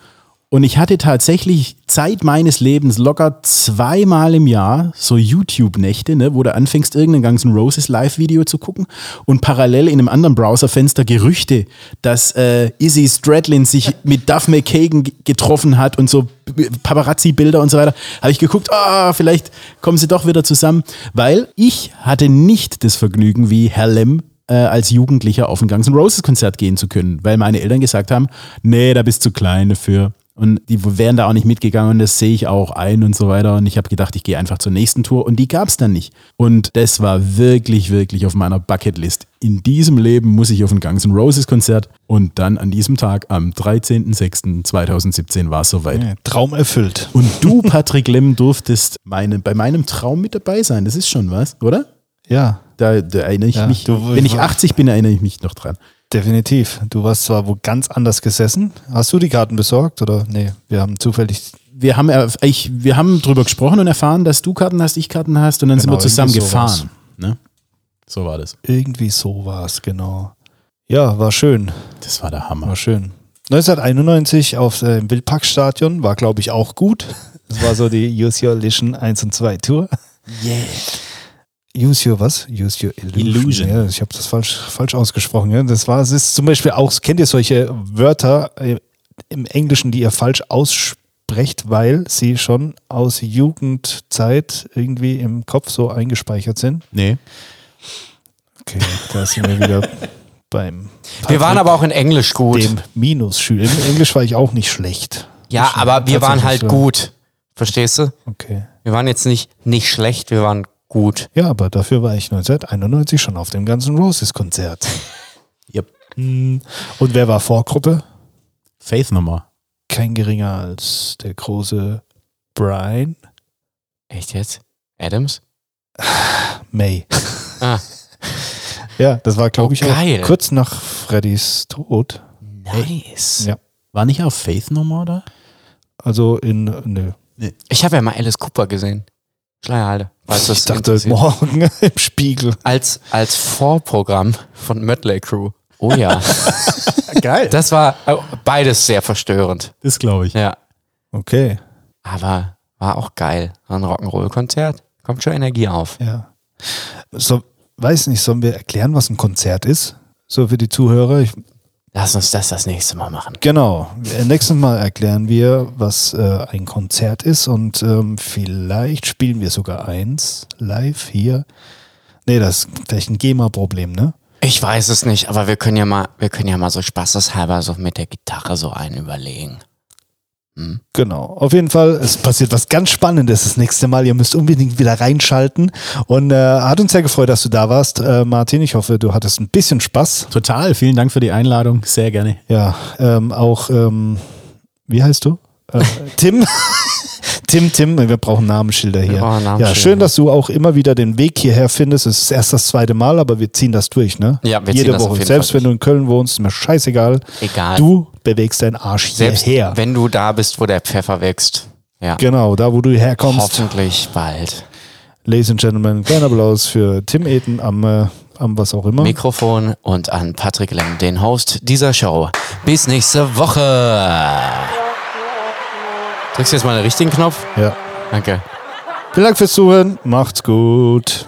Und ich hatte tatsächlich Zeit meines Lebens locker zweimal im Jahr so YouTube-Nächte, ne, wo du anfängst, irgendein Guns N' Roses Live-Video zu gucken und parallel in einem anderen Browserfenster Gerüchte, dass äh, Izzy Stradlin sich mit Duff McKagan getroffen hat und so Paparazzi-Bilder und so weiter, habe ich geguckt, ah, vielleicht kommen sie doch wieder zusammen, weil ich hatte nicht das Vergnügen wie Herr Lem äh, als Jugendlicher auf ein Guns N' Roses Konzert gehen zu können, weil meine Eltern gesagt haben, nee, da bist du klein dafür. Und die wären da auch nicht mitgegangen und das sehe ich auch ein und so weiter. Und ich habe gedacht, ich gehe einfach zur nächsten Tour und die gab es dann nicht. Und das war wirklich, wirklich auf meiner Bucketlist. In diesem Leben muss ich auf ein Guns N' Roses Konzert und dann an diesem Tag am 13.06.2017 war es soweit. Ja, Traum erfüllt. Und du, Patrick Lemm, durftest meine, bei meinem Traum mit dabei sein. Das ist schon was, oder? Ja, Da, da erinnere ich Ja, mich. du- wenn ich 80 bin, erinnere ich mich noch dran. definitiv. Du warst zwar wo ganz anders gesessen. Hast du die Karten besorgt oder? Nee, wir haben zufällig. Wir haben, ich, wir haben drüber gesprochen und erfahren, dass du Karten hast, ich Karten hast und dann Genau, sind wir zusammen irgendwie sowas. gefahren. Ne? So war das. Irgendwie so war es, genau. Ja, war schön. Das war der Hammer. War schön. 1991 auf äh, im Wildparkstadion war, glaube ich, auch gut. Das war so die Use Your Lition 1 und 2 Tour. Yeah. Use your was? Use your illusion. Illusion. Ja, ich habe das falsch, falsch ausgesprochen. Ja. Das war, es ist zum Beispiel auch, kennt ihr solche Wörter äh, im Englischen, die ihr falsch aussprecht, weil sie schon aus Jugendzeit irgendwie im Kopf so eingespeichert sind? Nee. Okay, da sind wir wieder beim Wir waren aber auch in Englisch gut. dem Minusschüler. Im Englisch war ich auch nicht schlecht. Ja, aber wir waren halt gut. Verstehst du? Okay. Wir waren jetzt nicht, nicht schlecht, wir waren gut. Ja, aber dafür war ich 1991 schon auf dem ganzen Roses-Konzert. Yep. Hm. Und wer war Vorgruppe? Faith nochmal. Kein geringer als der große Brian Echt jetzt? Adams? May. Ah, Ja, das war, glaube Oh, ich, geil. auch kurz nach Freddys Tod. nice. Ja. War nicht auf Faith nochmal, oder? Also in, nö. Ich habe ja mal Alice Cooper gesehen. Schleierhalde. Das Ich dachte interessiert. morgen im Spiegel. als, als Vorprogramm von Mötley Crew. Oh ja. Geil. Das, war äh, beides sehr verstörend. das glaube ich. Ja. Okay, Aber war auch geil. War ein Rock'n'Roll-Konzert. Kommt schon Energie auf. ja. So, weiß nicht, sollen wir erklären, was ein Konzert ist? So für die Zuhörer. Ich, Lass uns das das nächste Mal machen. genau. Äh, Nächstes Mal erklären wir, was äh, ein Konzert ist und ähm, vielleicht spielen wir sogar eins live hier. Nee, das ist vielleicht ein GEMA-Problem, ne? Ich weiß es nicht, aber wir können ja mal, wir können ja mal so spaßeshalber so mit der Gitarre so einen überlegen. Genau. Auf jeden Fall, es passiert was ganz Spannendes das nächste Mal. Ihr müsst unbedingt wieder reinschalten. Und äh, hat uns sehr gefreut, dass du da warst, äh, Martin. Ich hoffe, du hattest ein bisschen Spaß. Total. Vielen Dank für die Einladung. Sehr gerne. Ja, ähm, auch, ähm, wie heißt du? Äh, Tim. Tim, Tim, wir brauchen Namensschilder hier. Brauchen ja, Namensschilder. schön, dass du auch immer wieder den Weg hierher findest. Es ist erst das zweite Mal, aber wir ziehen das durch, ne? Ja, wir Jede ziehen das auf Woche. jeden Selbst Fall wenn du in Köln wohnst, ist mir scheißegal. Egal. Du bewegst deinen Arsch Selbst hierher. wenn du da bist, wo der Pfeffer wächst. Ja. Genau, da wo du herkommst. Hoffentlich bald. Ladies and Gentlemen, kleiner Applaus für Tim Eten am, äh, am was auch immer. Mikrofon und an Patrick Lem, den Host dieser Show. Bis nächste Woche. Drückst du jetzt mal den richtigen Knopf? ja. Danke. Vielen Dank fürs Zuhören. Macht's gut.